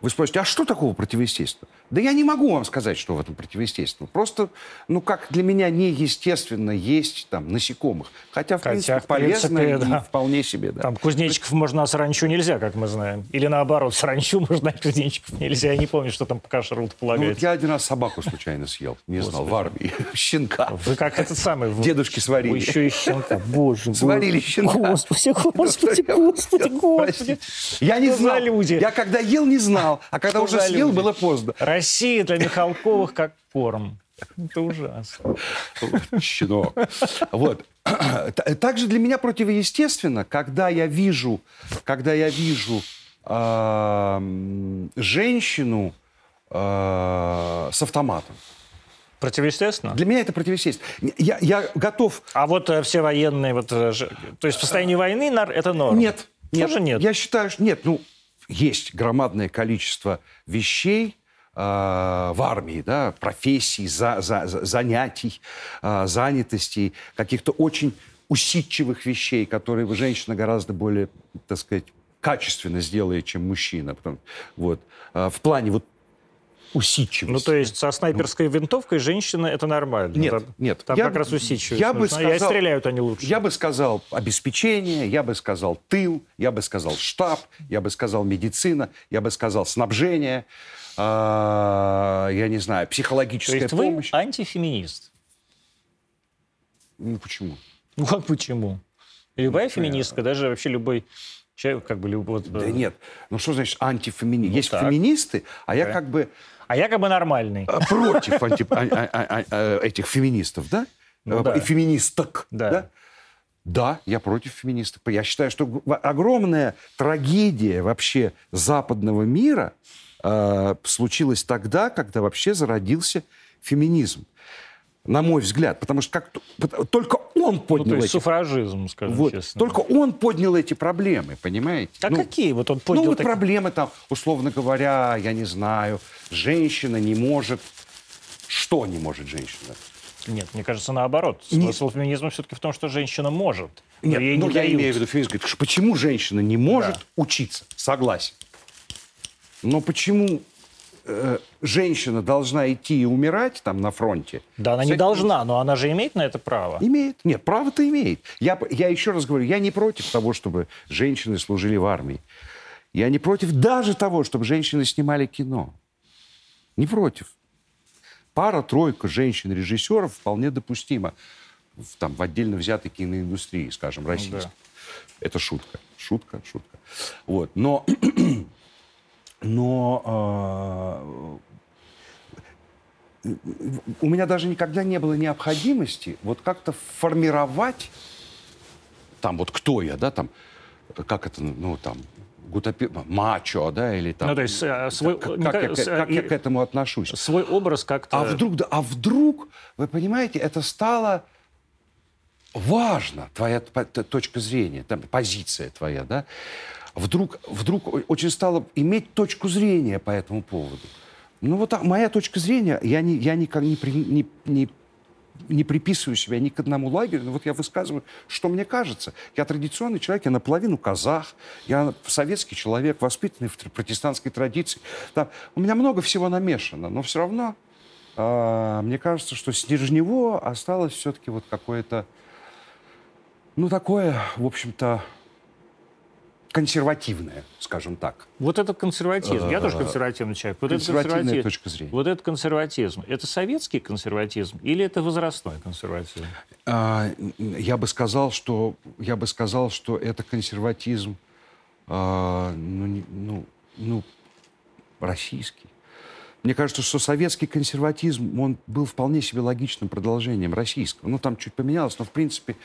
Вы спросите, а что такого противоестественного? Да я не могу вам сказать, что в этом противоестественного. Просто, ну, как для меня неестественно есть там насекомых. Хотя, в Хотя, принципе, в принципе, полезно и да. вполне себе, да. Там кузнечиков можно, а саранчу нельзя, как мы знаем. Или наоборот, саранчу можно, а кузнечиков нельзя. Я не помню, что там по кашеру Ну, вот я один раз собаку случайно съел. Не знал, в армии. Щенка. Вы как этот самый... Дедушки сварили. Вы еще и щенка. Боже, Сварили щенка. Господи, господи, господи, господи. Я не знал. Я когда ел, не знал. А когда уже съел, люди? было поздно. Россия для Михалковых как корм. Это ужасно. Щенок. Вот. Также для меня противоестественно, когда я вижу, когда я вижу женщину а, с автоматом. Противоестественно? Для меня это противоестественно. Я, я готов... А вот э, все военные, вот, э, ж- то есть в состоянии войны нар- это норм? Нет. Нет. Тоже нет? Я считаю, что нет. Ну, есть громадное количество вещей, э, в армии, да, профессий, за, за- за- занятий, э, занятостей, каких-то очень усидчивых вещей, которые женщина гораздо более, так сказать, качественно сделает, чем мужчина. Потом, вот, Э, в плане вот усидчивости. Ну, то есть со снайперской винтовкой женщина это нормально? Нет, Там- нет. Там Я- как раз усидчивость я бы нужна. Сказал- стреляют они лучше. Я бы сказал обеспечение, я бы сказал тыл, я бы сказал штаб, я бы сказал медицина, я бы сказал снабжение, а, я не знаю, То психологическая есть вы помощь. антифеминист? Ну почему? Ну, как почему? Любая Ну, феминистка, даже вообще любой человек, как бы... вот, Да э, нет. Ну что значит антифеминист? Ну, Есть так. феминисты, а я Да. как бы А я как бы нормальный. а, против анти- а- а- а- а- этих феминистов, да? Ну да. И феминисток, Да. да? Да, я против феминисток. Я считаю, что огромная трагедия вообще западного мира э, случилась тогда, когда вообще зародился феминизм. На мой взгляд. Потому что как, только он Ну, поднял то есть эти... суфражизм, скажем Вот, честно. только он поднял эти проблемы, понимаете? А Ну, какие? Вот он ну, поднял вот такие- проблемы там, условно говоря, я не знаю, женщина не может... Что не может женщина? Нет, мне кажется, наоборот. Нет. Смысл феминизма все-таки в том, что женщина может. Нет, ей ну не я дают. имею в виду феминизм. Говорит, почему женщина не может Да. учиться? Согласен. Но почему э, женщина должна идти и умирать там на фронте? Да, она не этим- должна, но она же имеет на это право. Имеет. Нет, право-то имеет. Я, я еще раз говорю, я не против того, чтобы женщины служили в армии. Я не против даже того, чтобы женщины снимали кино. Не против. Пара-тройка женщин-режиссеров вполне допустима в, там, в отдельно взятой киноиндустрии, скажем, российской. да. Это шутка. Шутка, шутка. Вот. Но, но э, у меня даже никогда не было необходимости вот как-то формировать там вот кто я, да, там, как это, ну, там, гутапи... мачо, да, или там... Ну, то есть, э, свой- как, не как ка- я, как я к этому отношусь? Свой образ как-то... А вдруг, да, а вдруг, вы понимаете, это стало важно, твоя точка зрения, там, позиция твоя, да? Вдруг, вдруг очень стало иметь точку зрения по этому поводу. Ну вот а моя точка зрения, я, не, я никак не, при- не, не, не приписываю себя ни к одному лагерю, но вот я высказываю, что мне кажется. Я традиционный человек, я наполовину казах, я советский человек, воспитанный в протестантской традиции. Там, у меня много всего намешано, но все равно а, мне кажется, что с Нижнего осталось все-таки вот какое-то, ну, такое, в общем-то, консервативное, скажем так. Вот этот консерватизм. Я тоже консервативный человек. Вот Консервативная консерватизм- точка зрения. Вот этот консерватизм. Это советский консерватизм или это возрастной консерватизм? А, я бы сказал, что я бы сказал, что это консерватизм, а, ну, ну, ну, российский. Мне кажется, что советский консерватизм, он был вполне себе логичным продолжением российского. Ну, там чуть поменялось, но в принципе,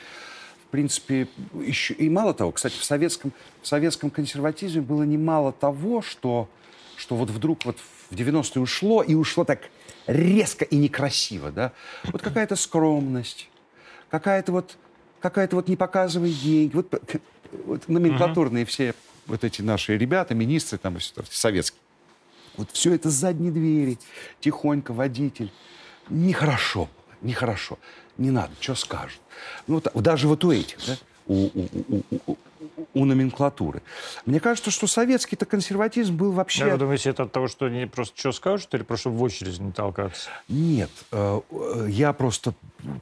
в принципе, еще и мало того, кстати, в советском, в советском консерватизме было немало того, что, что вот вдруг вот в 90-е ушло, и ушло так резко и некрасиво, да. Вот какая-то скромность, какая-то вот, какая-то вот не показывай деньги. Вот, вот номенклатурные все вот эти наши ребята, министры там, советские. Вот все это с задней двери, тихонько водитель. Нехорошо нехорошо. Не надо, что скажут. Ну, вот, даже вот у этих, да, у, у, у, у, у номенклатуры. Мне кажется, что советский-то консерватизм был вообще... Да, вы думаете, это от того, что они просто что скажут, или просто в очередь не толкаться? Нет, э, я просто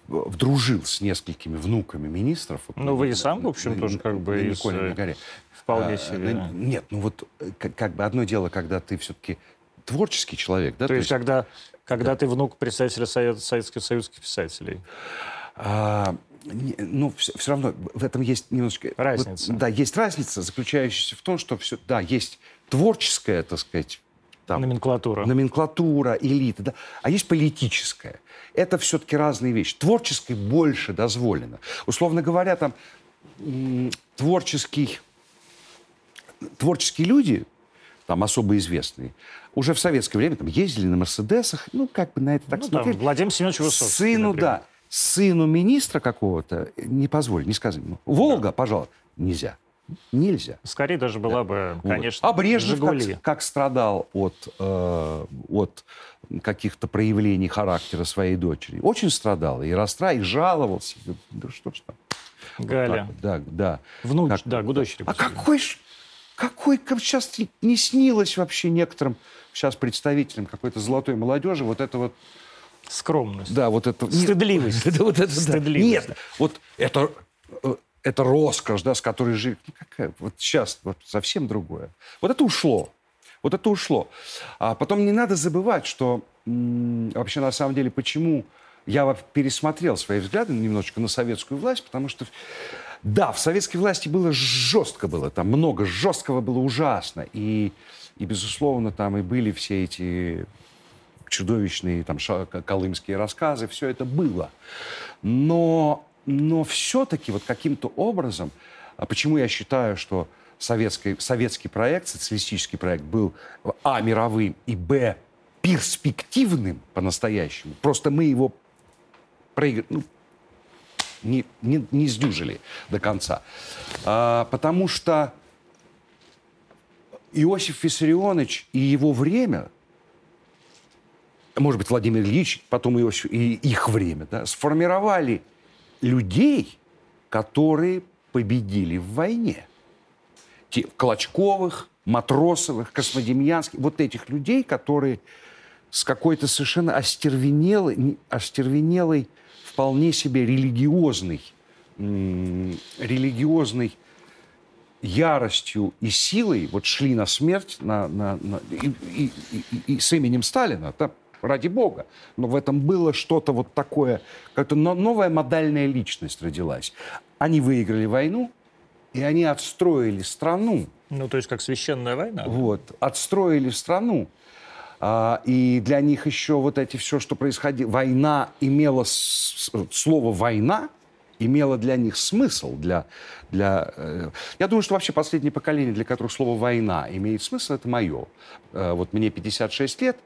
вдружил с несколькими внуками министров. Ну, вы и сам, в общем, тоже как бы на из... Николиной горе. Вполне А, себе. на- Нет, ну вот э, как, как бы одно дело, когда ты все-таки творческий человек, да? То есть, когда, когда ты внук представителя Совет, Советских союзских писателей. А, не- ну, все, равно в этом есть немножечко... вот, Разница. да, есть разница, заключающаяся в том, что все, да, есть творческая, так сказать, там, Номенклатура. номенклатура, элита, да, а есть политическая. Это все-таки разные вещи. Творческой больше дозволено. Условно говоря, там творческий, творческие люди, там особо известные, уже в советское время там ездили на Мерседесах, ну, как бы на это так Ну, там, смотрели. Владимир Семенович Высоцкий, Сыну, например. да. Сыну министра какого-то не позволь, не сказать. ему. Волга, пожалуйста. Нельзя. Нельзя. Скорее даже была бы, Вот. конечно, а Брежнев «Жигули». как, как страдал от, э, от каких-то проявлений характера своей дочери. Очень страдал. И расстра, и жаловался. Да что ж там. Вот Галя. так вот, да, да. Внуч, Как- да, к дочери. А какой ж, какой сейчас не снилось вообще некоторым сейчас представителям какой-то золотой молодежи вот это вот Скромность. да, вот это... Стыдливость. Это вот это, да. Стыдливость. Нет, вот это, э, это роскошь, да, с которой жили. Ну, какая? Вот сейчас вот совсем другое. Вот это ушло. Вот это ушло. А потом не надо забывать, что м, вообще на самом деле почему я пересмотрел свои взгляды немножечко на советскую власть, потому что да, в советской власти было жестко было, там много жесткого было ужасно. И, и безусловно, там и были все эти чудовищные там ша- колымские рассказы, все это было. Но, но все-таки вот каким-то образом, а почему я считаю, что советский, советский проект, социалистический проект был а, мировым и б, перспективным по-настоящему, просто мы его проиграли, ну, не, не, не сдюжили до конца. А, потому что Иосиф Виссарионович и его время может быть, Владимир Ильич, потом Иосиф, и их время, да, сформировали людей, которые победили в войне. Те, Клочковых, Матросовых, Космодемьянских, вот этих людей, которые с какой-то совершенно остервенелой, не- остервенелой вполне себе религиозной, м, религиозной яростью и силой вот шли на смерть на, на- на- и, и- и- и- с именем Сталина, да, ради бога. Но в этом было что-то вот такое, какая-то но- новая модальная личность родилась. Они выиграли войну, и они отстроили страну. Ну, то есть как священная война. Вот, отстроили страну. А, и для них еще вот эти все, что происходило, война имела, слово «война» имело для них смысл. Для, для, э, я думаю, что вообще последнее поколение, для которых слово «война» имеет смысл, это мое. Э, вот мне 56 лет,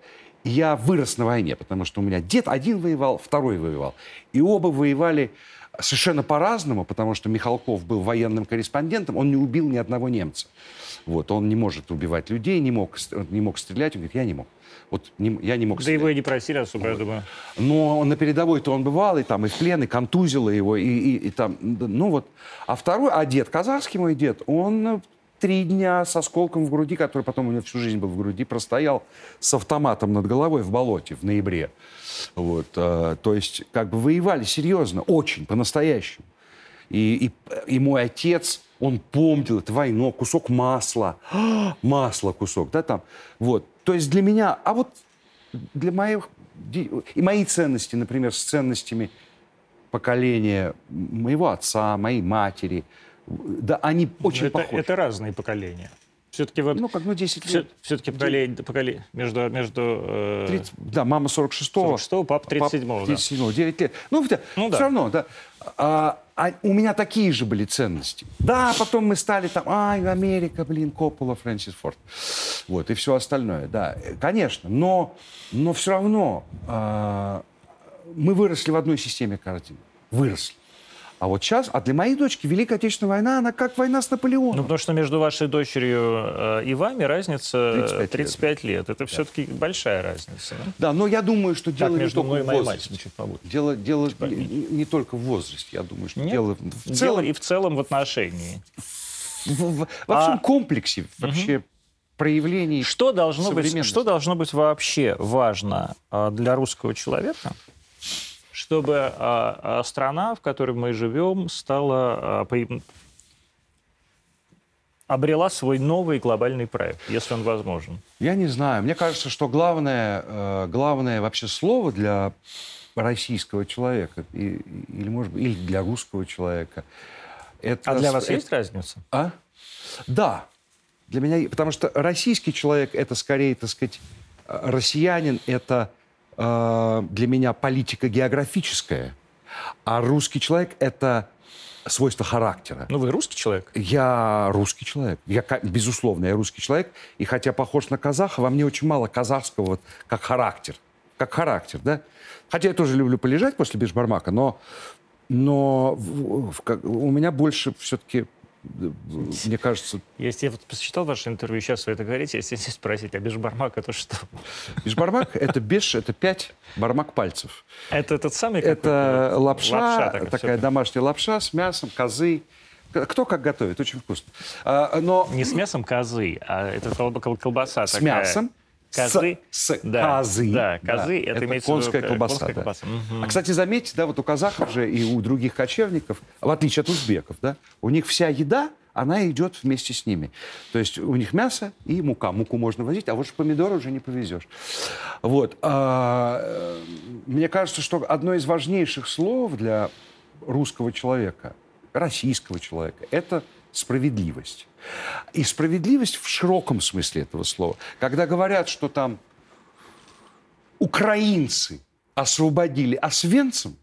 и я вырос на войне, потому что у меня дед один воевал, второй воевал. И оба воевали совершенно по-разному, потому что Михалков был военным корреспондентом, он не убил ни одного немца. Вот, он не может убивать людей, не мог, не мог стрелять. Он говорит, я не мог. Вот не- я не мог Да стрелять. его и не просили особо, я думаю. Но на передовой-то он бывал, и там и в плен, и контузило его, и, и- и там, ну вот. А второй, а дед, казахский мой дед, он три дня с осколком в груди, который потом у него всю жизнь был в груди, простоял с автоматом над головой в болоте в ноябре. Вот, э, то есть как бы воевали серьезно, очень, по-настоящему. И, и, и мой отец, он помнил это войну, кусок масла, масло кусок, да, там. Вот. То есть для меня, а вот для моих, и мои ценности, например, с ценностями поколения моего отца, моей матери, да, они очень это, похожи. это разные поколения. Все-таки вот... Ну, как, ну, 10 все, лет. таки поколение, поколение между, между э, 30, да, мама 46-го. 46-го, папа 37-го, да. 37-го, 9 лет. Ну, хотя, Ну, все да. равно, да. А, а у меня такие же были ценности. Да, потом мы стали там, ай, Америка, блин, Коппола, Фрэнсис Форд. Вот, и все остальное, да. Э, Конечно, но, но все равно а, мы выросли в одной системе координат. Выросли. А вот сейчас, а для моей дочки Великая Отечественная война, она как война с Наполеоном. Ну, потому что между вашей дочерью э, и вами разница 35 35, лет. Это все-таки большая разница. Да, Да, но я думаю, что дело как не только мной в возрасте. чуть побольше. Дело, дело Типа, не, не только в возрасте, я думаю, что Нет. дело в Дело целом, и в целом в отношении. в- в- во всем А- комплексе вообще проявлений. Что должно, быть, что должно быть вообще важно а, для русского человека, чтобы а, а, страна, в которой мы живем, стала а, обрела свой новый глобальный проект, если он возможен? Я не знаю. Мне кажется, что главное, э, главное вообще слово для российского человека и- или, может быть, или для русского человека. Это, А для вас это- есть разница? А? Да. Для меня, потому что российский человек это скорее, так сказать, э, россиянин это э, для меня политика географическая, а русский человек это свойство характера. Ну, вы русский человек? Я русский человек. Я, безусловно, я русский человек. И хотя похож на казаха, во мне очень мало казахского, вот, как характер. Как характер, да? Хотя я тоже люблю полежать после бешбармака, но, но в- в- как- у меня больше все-таки, мне кажется, Если я вот посчитал ваше интервью, сейчас вы это говорите, если здесь спросить, а бешбармак это что? бешбармак — это беш, это пять бармак пальцев. Это тот самый Это лапша, лапша такая, такая домашняя лапша с мясом, козы. Кто как готовит, очень вкусно. А, но Не с мясом козы, а это кол- кол- колбаса с такая. мясом, Козы. с, с Да, козы. да, козы, это имеется в виду конская к- колбаса. конская да. колбаса, мгм. А, кстати, заметьте, да, вот у казахов же и у других кочевников, в отличие от узбеков, да, у них вся еда, она идет вместе с ними. То есть у них мясо и мука. Муку можно возить, а вот помидоры уже не повезешь. Вот. А, э, мне кажется, что одно из важнейших слов для русского человека, российского человека, это справедливость. И справедливость в широком смысле этого слова. Когда говорят, что там украинцы освободили Освенцим,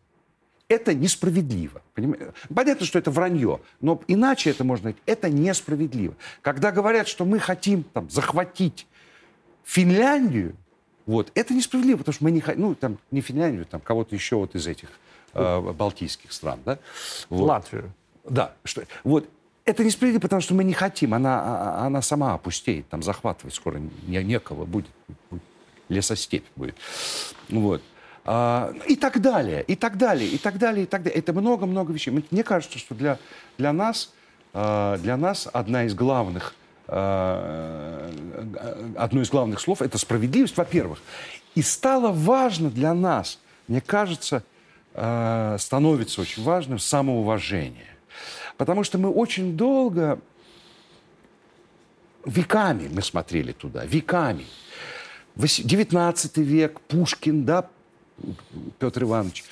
это несправедливо. понимаете? Понятно, что это вранье, но иначе это можно сказать, это несправедливо. Когда говорят, что мы хотим там, захватить Финляндию, вот, это несправедливо, потому что мы не хотим, ну, там, не Финляндию, там, кого-то еще вот из этих э, балтийских стран, да? Вот. Латвию. Да, что, вот, это несправедливо, потому что мы не хотим, она, а- она сама опустеет, там захватывать скоро не, некого будет, лесостепь будет. Вот. А, и так далее, и так далее, и так далее, и так далее. Это много-много вещей. Мне- кажется, что для, для, нас, а, для нас одна из главных, а, одно из главных слов – это справедливость, во-первых. И стало важно для нас, мне кажется, а, становится очень важным самоуважение. Потому что мы очень долго, веками мы смотрели туда, веками. Вось- 19 век, Пушкин, да, Петр Иванович,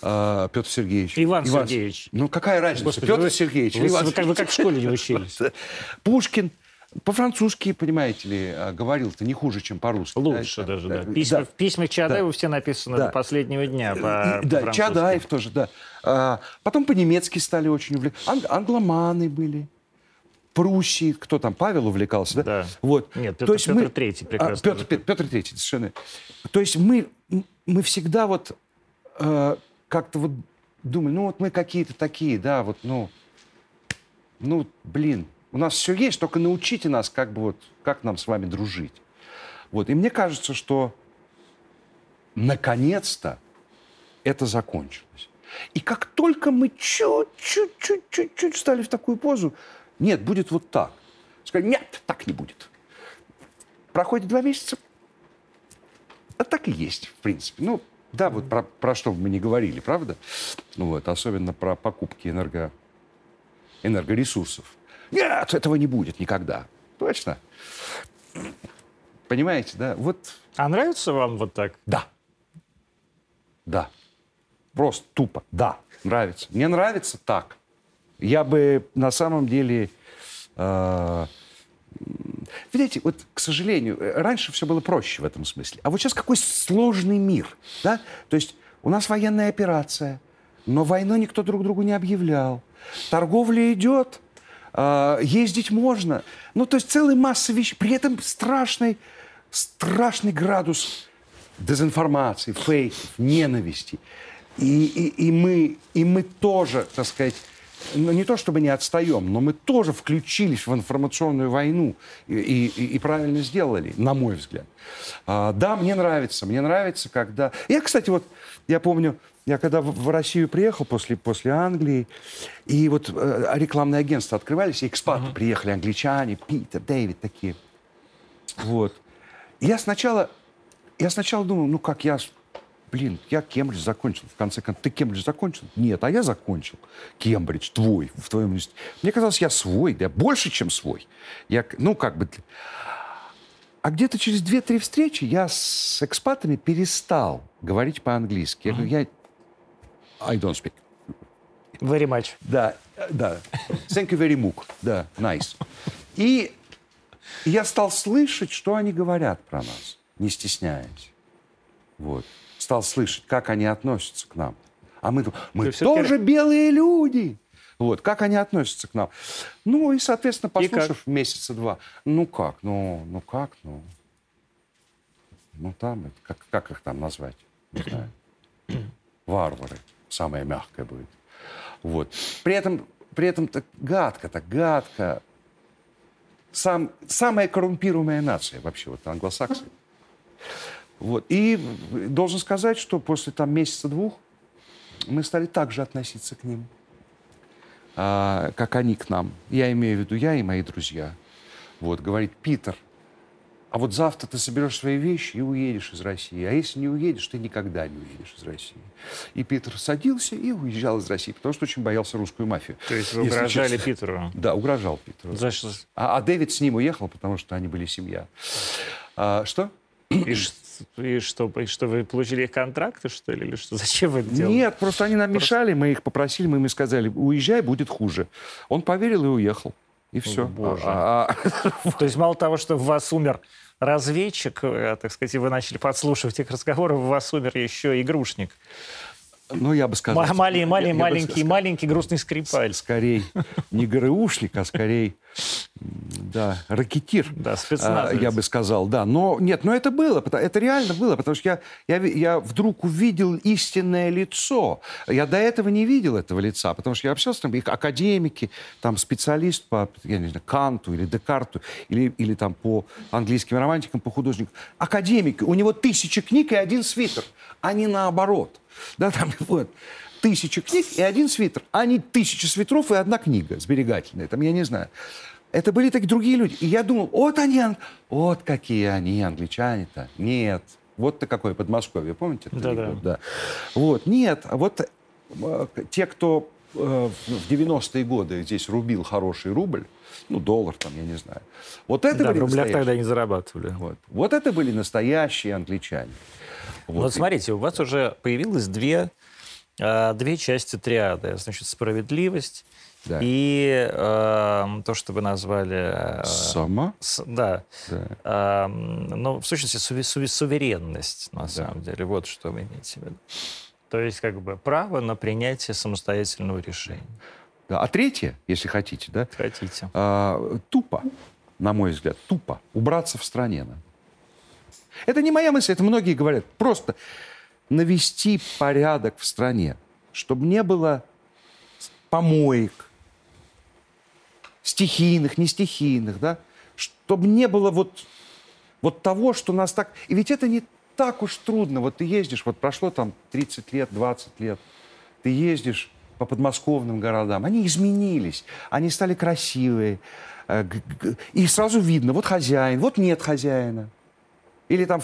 а, Петр Сергеевич. Иван Сергеевич. Ну, какая разница? Господи, Петр вы- Сергеевич. Вы, Иван вы как, вы как в школе не учились. Пушкин по-французски, понимаете ли, а, говорил-то не хуже, чем по-русски. Лучше Да, даже, да. да. Письма, Да. В письмах Чадаева все написано Да. до последнего дня по, И- да. Чадаев тоже, да. А, потом по-немецки стали очень увлекаться. Ан- англоманы были. Пруссии, кто там, Павел увлекался, да? Да. Вот. Нет, То Петр- есть Петр мы- Третий А, прекрасно. Петр, Петр, Петр Третий, совершенно. То есть мы, мы всегда вот э, как-то вот думали, ну вот мы какие-то такие, да, вот, ну, ну, блин, у нас все есть, только научите нас, как бы вот, как нам с вами дружить. Вот, и мне кажется, что наконец-то это закончилось. И как только мы чуть-чуть, чуть-чуть, чуть стали в такую позу, нет, будет вот так. Сказали, нет, так не будет. Проходит два месяца, а так и есть, в принципе. Ну, да, вот про, про что мы не говорили, правда? Ну вот, особенно про покупки энерго, энергоресурсов. Нет, этого не будет никогда. Точно. Понимаете, да? Вот А нравится вам вот так? да. Да. Просто тупо. Да. Нравится. Мне нравится так. Я бы на самом деле... э, Видите, вот, к сожалению, раньше все было проще в этом смысле. А вот сейчас какой сложный мир, да? То есть у нас военная операция, но войну никто друг другу не объявлял. Торговля идет, ездить можно. Ну, то есть целая масса вещей. При этом страшный, страшный градус дезинформации, фейков, ненависти. И, и, и, мы, и мы тоже, так сказать, ну, не то чтобы не отстаем, но мы тоже включились в информационную войну и, и, и правильно сделали, на мой взгляд. А, да, мне нравится. Мне нравится, когда... Я, кстати, вот, я помню, я когда в Россию приехал после, после Англии, и вот э, рекламные агентства открывались, и экспаты uh-huh. приехали, англичане, Питер, Дэвид, такие. Вот. И я сначала, я сначала думал, ну как я блин, я Кембридж закончил. В конце концов, ты Кембридж закончил? Нет, а я закончил. Кембридж, твой, в твоем университете. Мне казалось, я свой, да, больше, чем свой. Я, ну, как бы... А где-то через две-три встречи я с экспатами перестал говорить по-английски. Я говорю, я... I don't speak. Very much. Да, да. Thank you very much. Да, nice. И я стал слышать, что они говорят про нас, не стесняясь. Вот стал слышать, как они относятся к нам. А мы, мы тоже белые люди. Вот, как они относятся к нам. Ну, и, соответственно, послушав и месяца два, ну как, ну, ну как, ну, ну там, как, как их там назвать, не знаю, варвары, самое мягкое будет. Вот. При этом, при этом так гадко, так гадко. Сам, самая коррумпируемая нация вообще, вот англосаксы. Вот. И должен сказать, что после там месяца-двух мы стали также относиться к ним, а, как они к нам. Я имею в виду я и мои друзья. Вот, говорит, Питер, а вот завтра ты соберешь свои вещи и уедешь из России. А если не уедешь, ты никогда не уедешь из России. И Питер садился и уезжал из России, потому что очень боялся русскую мафию. То есть вы угрожали честно. Питеру? Да, угрожал Питеру. За что? А, а Дэвид с ним уехал, потому что они были семья. А, что? И и что, и что вы получили их контракты, что ли, или что? Зачем вы это делали? Нет, просто они нам просто... мешали, мы их попросили, мы им сказали, уезжай, будет хуже. Он поверил и уехал. И все. Боже. А, а... То есть мало того, что в вас умер разведчик, э, так сказать, и вы начали подслушивать их разговоры, в вас умер еще игрушник. Ну, я бы сказал... Маленький, маленький, маленький, маленький грустный скрипаль. Скорее, не ГРУшник, а скорее, да, ракетир. Да, спецназовец. Я бы сказал, да. Но нет, но это было, это реально было, потому что я, я, я вдруг увидел истинное лицо. Я до этого не видел этого лица, потому что я общался там, их академики, там специалист по, я не знаю, Канту или Декарту, или, или там по английским романтикам, по художникам. Академик, у него тысячи книг и один свитер, а не наоборот. Да, там вот тысяча книг и один свитер, а не тысяча свитеров и одна книга сберегательная. Там, я не знаю. Это были такие другие люди. И я думал, вот они, вот какие они, англичане-то. Нет. Вот-то какое Подмосковье, помните? Да-да. Да. Вот, нет. А вот э, те, кто э, в 90-е годы здесь рубил хороший рубль, ну, доллар там, я не знаю. Вот это да, были в рублях тогда не зарабатывали. Вот. вот это были настоящие англичане. Вот, вот смотрите, у вас уже появилось две, а, две части триады. Значит, справедливость да. и э, то, что вы назвали... Э, Сама? С, да. да. Э, ну, в сущности, су, су, суверенность, на да. самом деле. Вот что вы имеете в виду. То есть, как бы, право на принятие самостоятельного решения. Да. А третье, если хотите, да? Хотите. Э, тупо, на мой взгляд, тупо убраться в стране. Да? Это не моя мысль, это многие говорят. Просто навести порядок в стране, чтобы не было помоек, стихийных, не стихийных, да, чтобы не было вот, вот того, что нас так... И ведь это не так уж трудно. Вот ты ездишь, вот прошло там 30 лет, 20 лет, ты ездишь по подмосковным городам, они изменились, они стали красивые, э, и сразу видно, вот хозяин, вот нет хозяина. Или там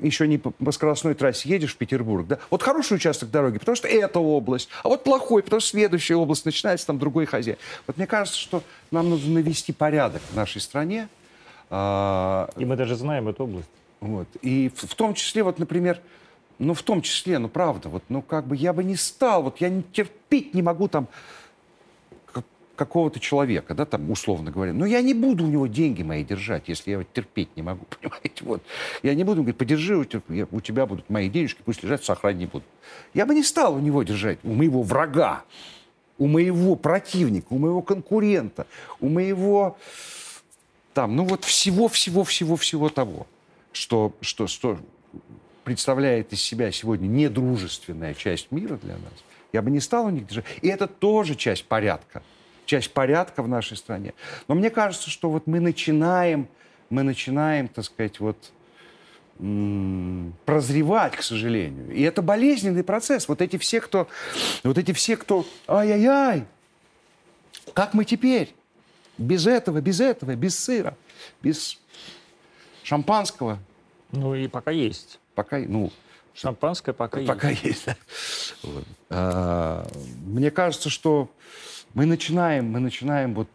еще не по скоростной трассе едешь в Петербург, да? Вот хороший участок дороги, потому что это область, а вот плохой, потому что следующая область начинается, там другой хозяин. Вот мне кажется, что нам нужно навести порядок в нашей стране. А, И мы даже знаем эту область. Вот. И в, в том числе, вот, например, ну, в том числе, ну, правда, вот, ну, как бы я бы не стал, вот я не терпеть не могу там какого-то человека, да, там, условно говоря. Но я не буду у него деньги мои держать, если я его терпеть не могу, понимаете? Вот. Я не буду говорить, подержи, у тебя, у тебя будут мои денежки, пусть лежат, сохрани не будут. Я бы не стал у него держать, у моего врага, у моего противника, у моего конкурента, у моего там, ну вот всего-всего-всего-всего того, что, что, что, представляет из себя сегодня недружественная часть мира для нас, я бы не стал у них держать. И это тоже часть порядка. Часть порядка в нашей стране. Но мне кажется, что вот мы начинаем, мы начинаем, так сказать, вот прозревать, к сожалению. И это болезненный процесс. Вот эти все, кто, вот эти все, кто, ай-яй-яй, как мы теперь? Без этого, без этого, без сыра, без шампанского. Ну и пока есть. Пока, ну, Шампанское пока, пока есть. есть. Да. Вот. А, мне кажется, что мы начинаем, мы начинаем вот,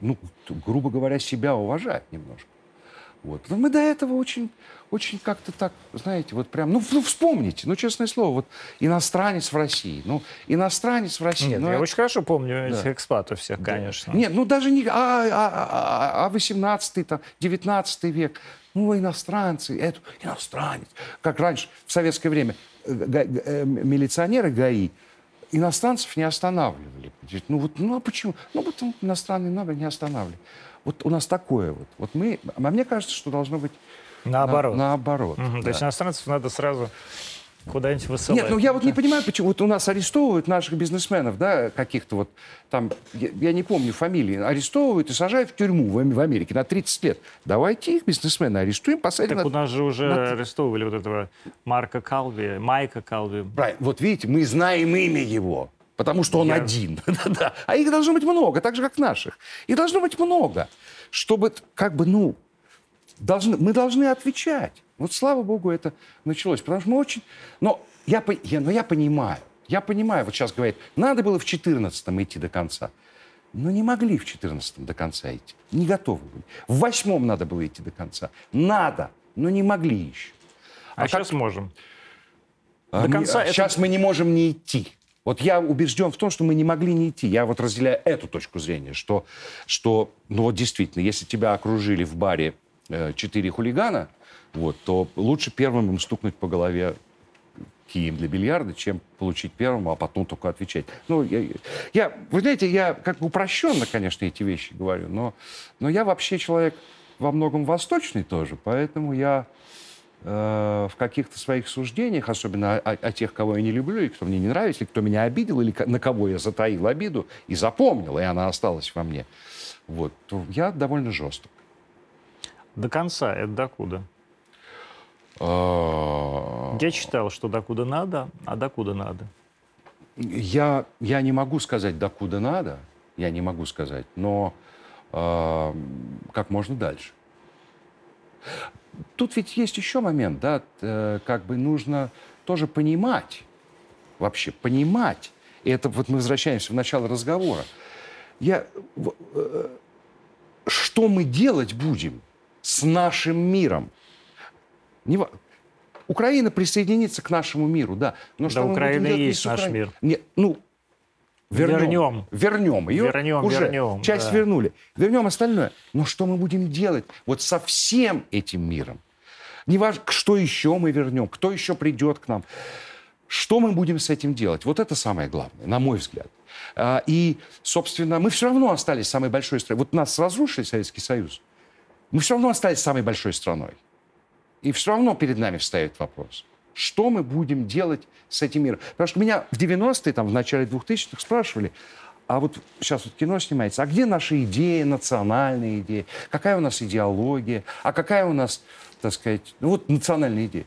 ну, грубо говоря, себя уважать немножко. Вот. Но мы до этого очень, очень как-то так, знаете, вот прям, ну, ну вспомните, ну, честное слово, вот иностранец в России, ну, иностранец в России. Нет, ну, я это... очень хорошо помню да. этих экспатов всех, да. конечно. Нет, ну, даже не, а, а, а, а 18 там, 19 век, ну, иностранцы, это иностранец. Как раньше, в советское время, э, э, милиционеры ГАИ иностранцев не останавливали. Ну, вот, ну, а почему? Ну, вот иностранный номер не останавливали. Вот у нас такое вот. Вот мы, а мне кажется, что должно быть наоборот. На, наоборот. Угу, да. То есть иностранцев надо сразу куда-нибудь высылать. Нет, ну я вот не понимаю, почему вот у нас арестовывают наших бизнесменов, да, каких-то вот там, я, я не помню фамилии, арестовывают и сажают в тюрьму в, в Америке на 30 лет. Давайте их бизнесмена арестуем, посадим. Так на... у нас же уже на... арестовывали вот этого Марка Калви, Майка Калви. Правильно. Вот видите, мы знаем имя его. Потому что он Я... один. а их должно быть много, так же, как наших. И должно быть много, чтобы, как бы, ну, должны, мы должны отвечать. Вот слава богу, это началось. Потому что мы очень... Но я, я, но я понимаю, я понимаю, вот сейчас говорят, надо было в 14-м идти до конца. Но не могли в 14-м до конца идти. Не готовы были. В 8-м надо было идти до конца. Надо, но не могли еще. А, а сейчас как... можем. А, до конца мы, это... Сейчас мы не можем не идти. Вот я убежден в том, что мы не могли не идти. Я вот разделяю эту точку зрения, что, что ну вот действительно, если тебя окружили в баре э, четыре хулигана, вот, то лучше первым им стукнуть по голове кием для бильярда, чем получить первым, а потом только отвечать. Ну, я, я, вы знаете, я как упрощенно, конечно, эти вещи говорю, но, но я вообще человек во многом восточный тоже, поэтому я Э, в каких-то своих суждениях, особенно о, о тех, кого я не люблю, и кто мне не нравится, или кто меня обидел, или на кого я затаил обиду и запомнил, и она осталась во мне, вот, то я довольно жесток. До конца это докуда? А, я читал, что докуда надо, а докуда надо? Я, я не могу сказать, докуда надо, я не могу сказать, но э, как можно дальше тут ведь есть еще момент, да, э, как бы нужно тоже понимать, вообще понимать. И это вот мы возвращаемся в начало разговора. Я, э, что мы делать будем с нашим миром? Не, Украина присоединится к нашему миру, да. Но да, что Украина и есть наш мир. Не, ну, Вернем. Вернем. Вернем ее. Вернем, уже вернем. Часть да. вернули. Вернем остальное. Но что мы будем делать вот со всем этим миром? Не важно, что еще мы вернем, кто еще придет к нам. Что мы будем с этим делать? Вот это самое главное, на мой взгляд. А, и, собственно, мы все равно остались самой большой страной. Вот нас разрушили Советский Союз. Мы все равно остались самой большой страной. И все равно перед нами встает вопрос. Что мы будем делать с этим миром? Потому что меня в 90-е, там, в начале 2000-х спрашивали, а вот сейчас вот кино снимается, а где наши идеи, национальные идеи? Какая у нас идеология? А какая у нас, так сказать, ну вот национальная идея?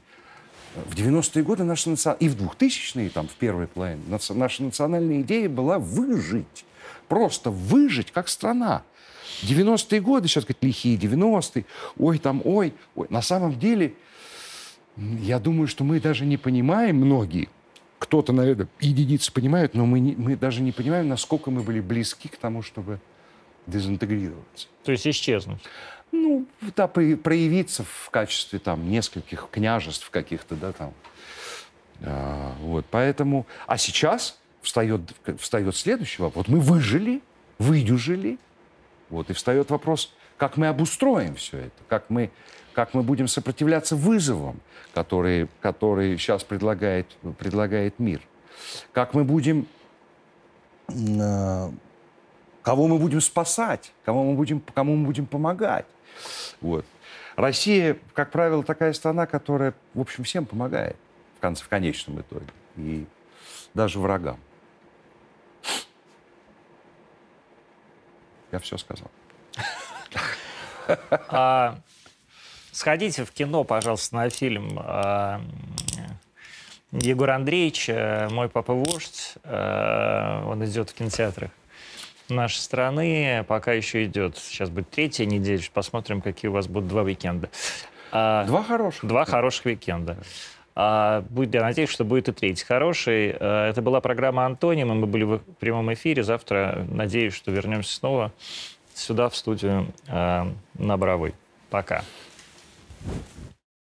В 90-е годы наша наци... и в 2000-е, там, в первой половине, наша национальная идея была выжить. Просто выжить как страна. 90-е годы, сейчас говорят, лихие 90-е, ой, там, ой, ой. На самом деле я думаю, что мы даже не понимаем, многие, кто-то, наверное, единицы понимают, но мы, не, мы даже не понимаем, насколько мы были близки к тому, чтобы дезинтегрироваться. То есть исчезнуть? Ну, да, проявиться в качестве там нескольких княжеств каких-то, да, там. А, вот, поэтому... А сейчас встает, встает следующий вопрос. Вот мы выжили, выдюжили, вот, и встает вопрос, как мы обустроим все это, как мы, как мы будем сопротивляться вызовам, которые, которые сейчас предлагает, предлагает мир. Как мы будем... Э, кого мы будем спасать, кому мы будем, кому мы будем помогать. Вот. Россия, как правило, такая страна, которая, в общем, всем помогает в, конце, в конечном итоге. И даже врагам. Я все сказал. А, сходите в кино, пожалуйста, на фильм а, Егор Андреевич, э, мой папа вождь. А, он идет в кинотеатрах нашей страны. Пока еще идет. Сейчас будет третья неделя. Посмотрим, какие у вас будут два уикенда. А, два хороших. Два хороших уикенда. А, будет, я надеюсь, что будет и третий хороший. А, это была программа «Антонима». Мы были в прямом эфире. Завтра, надеюсь, что вернемся снова сюда, в студию а, на Бравой. Пока.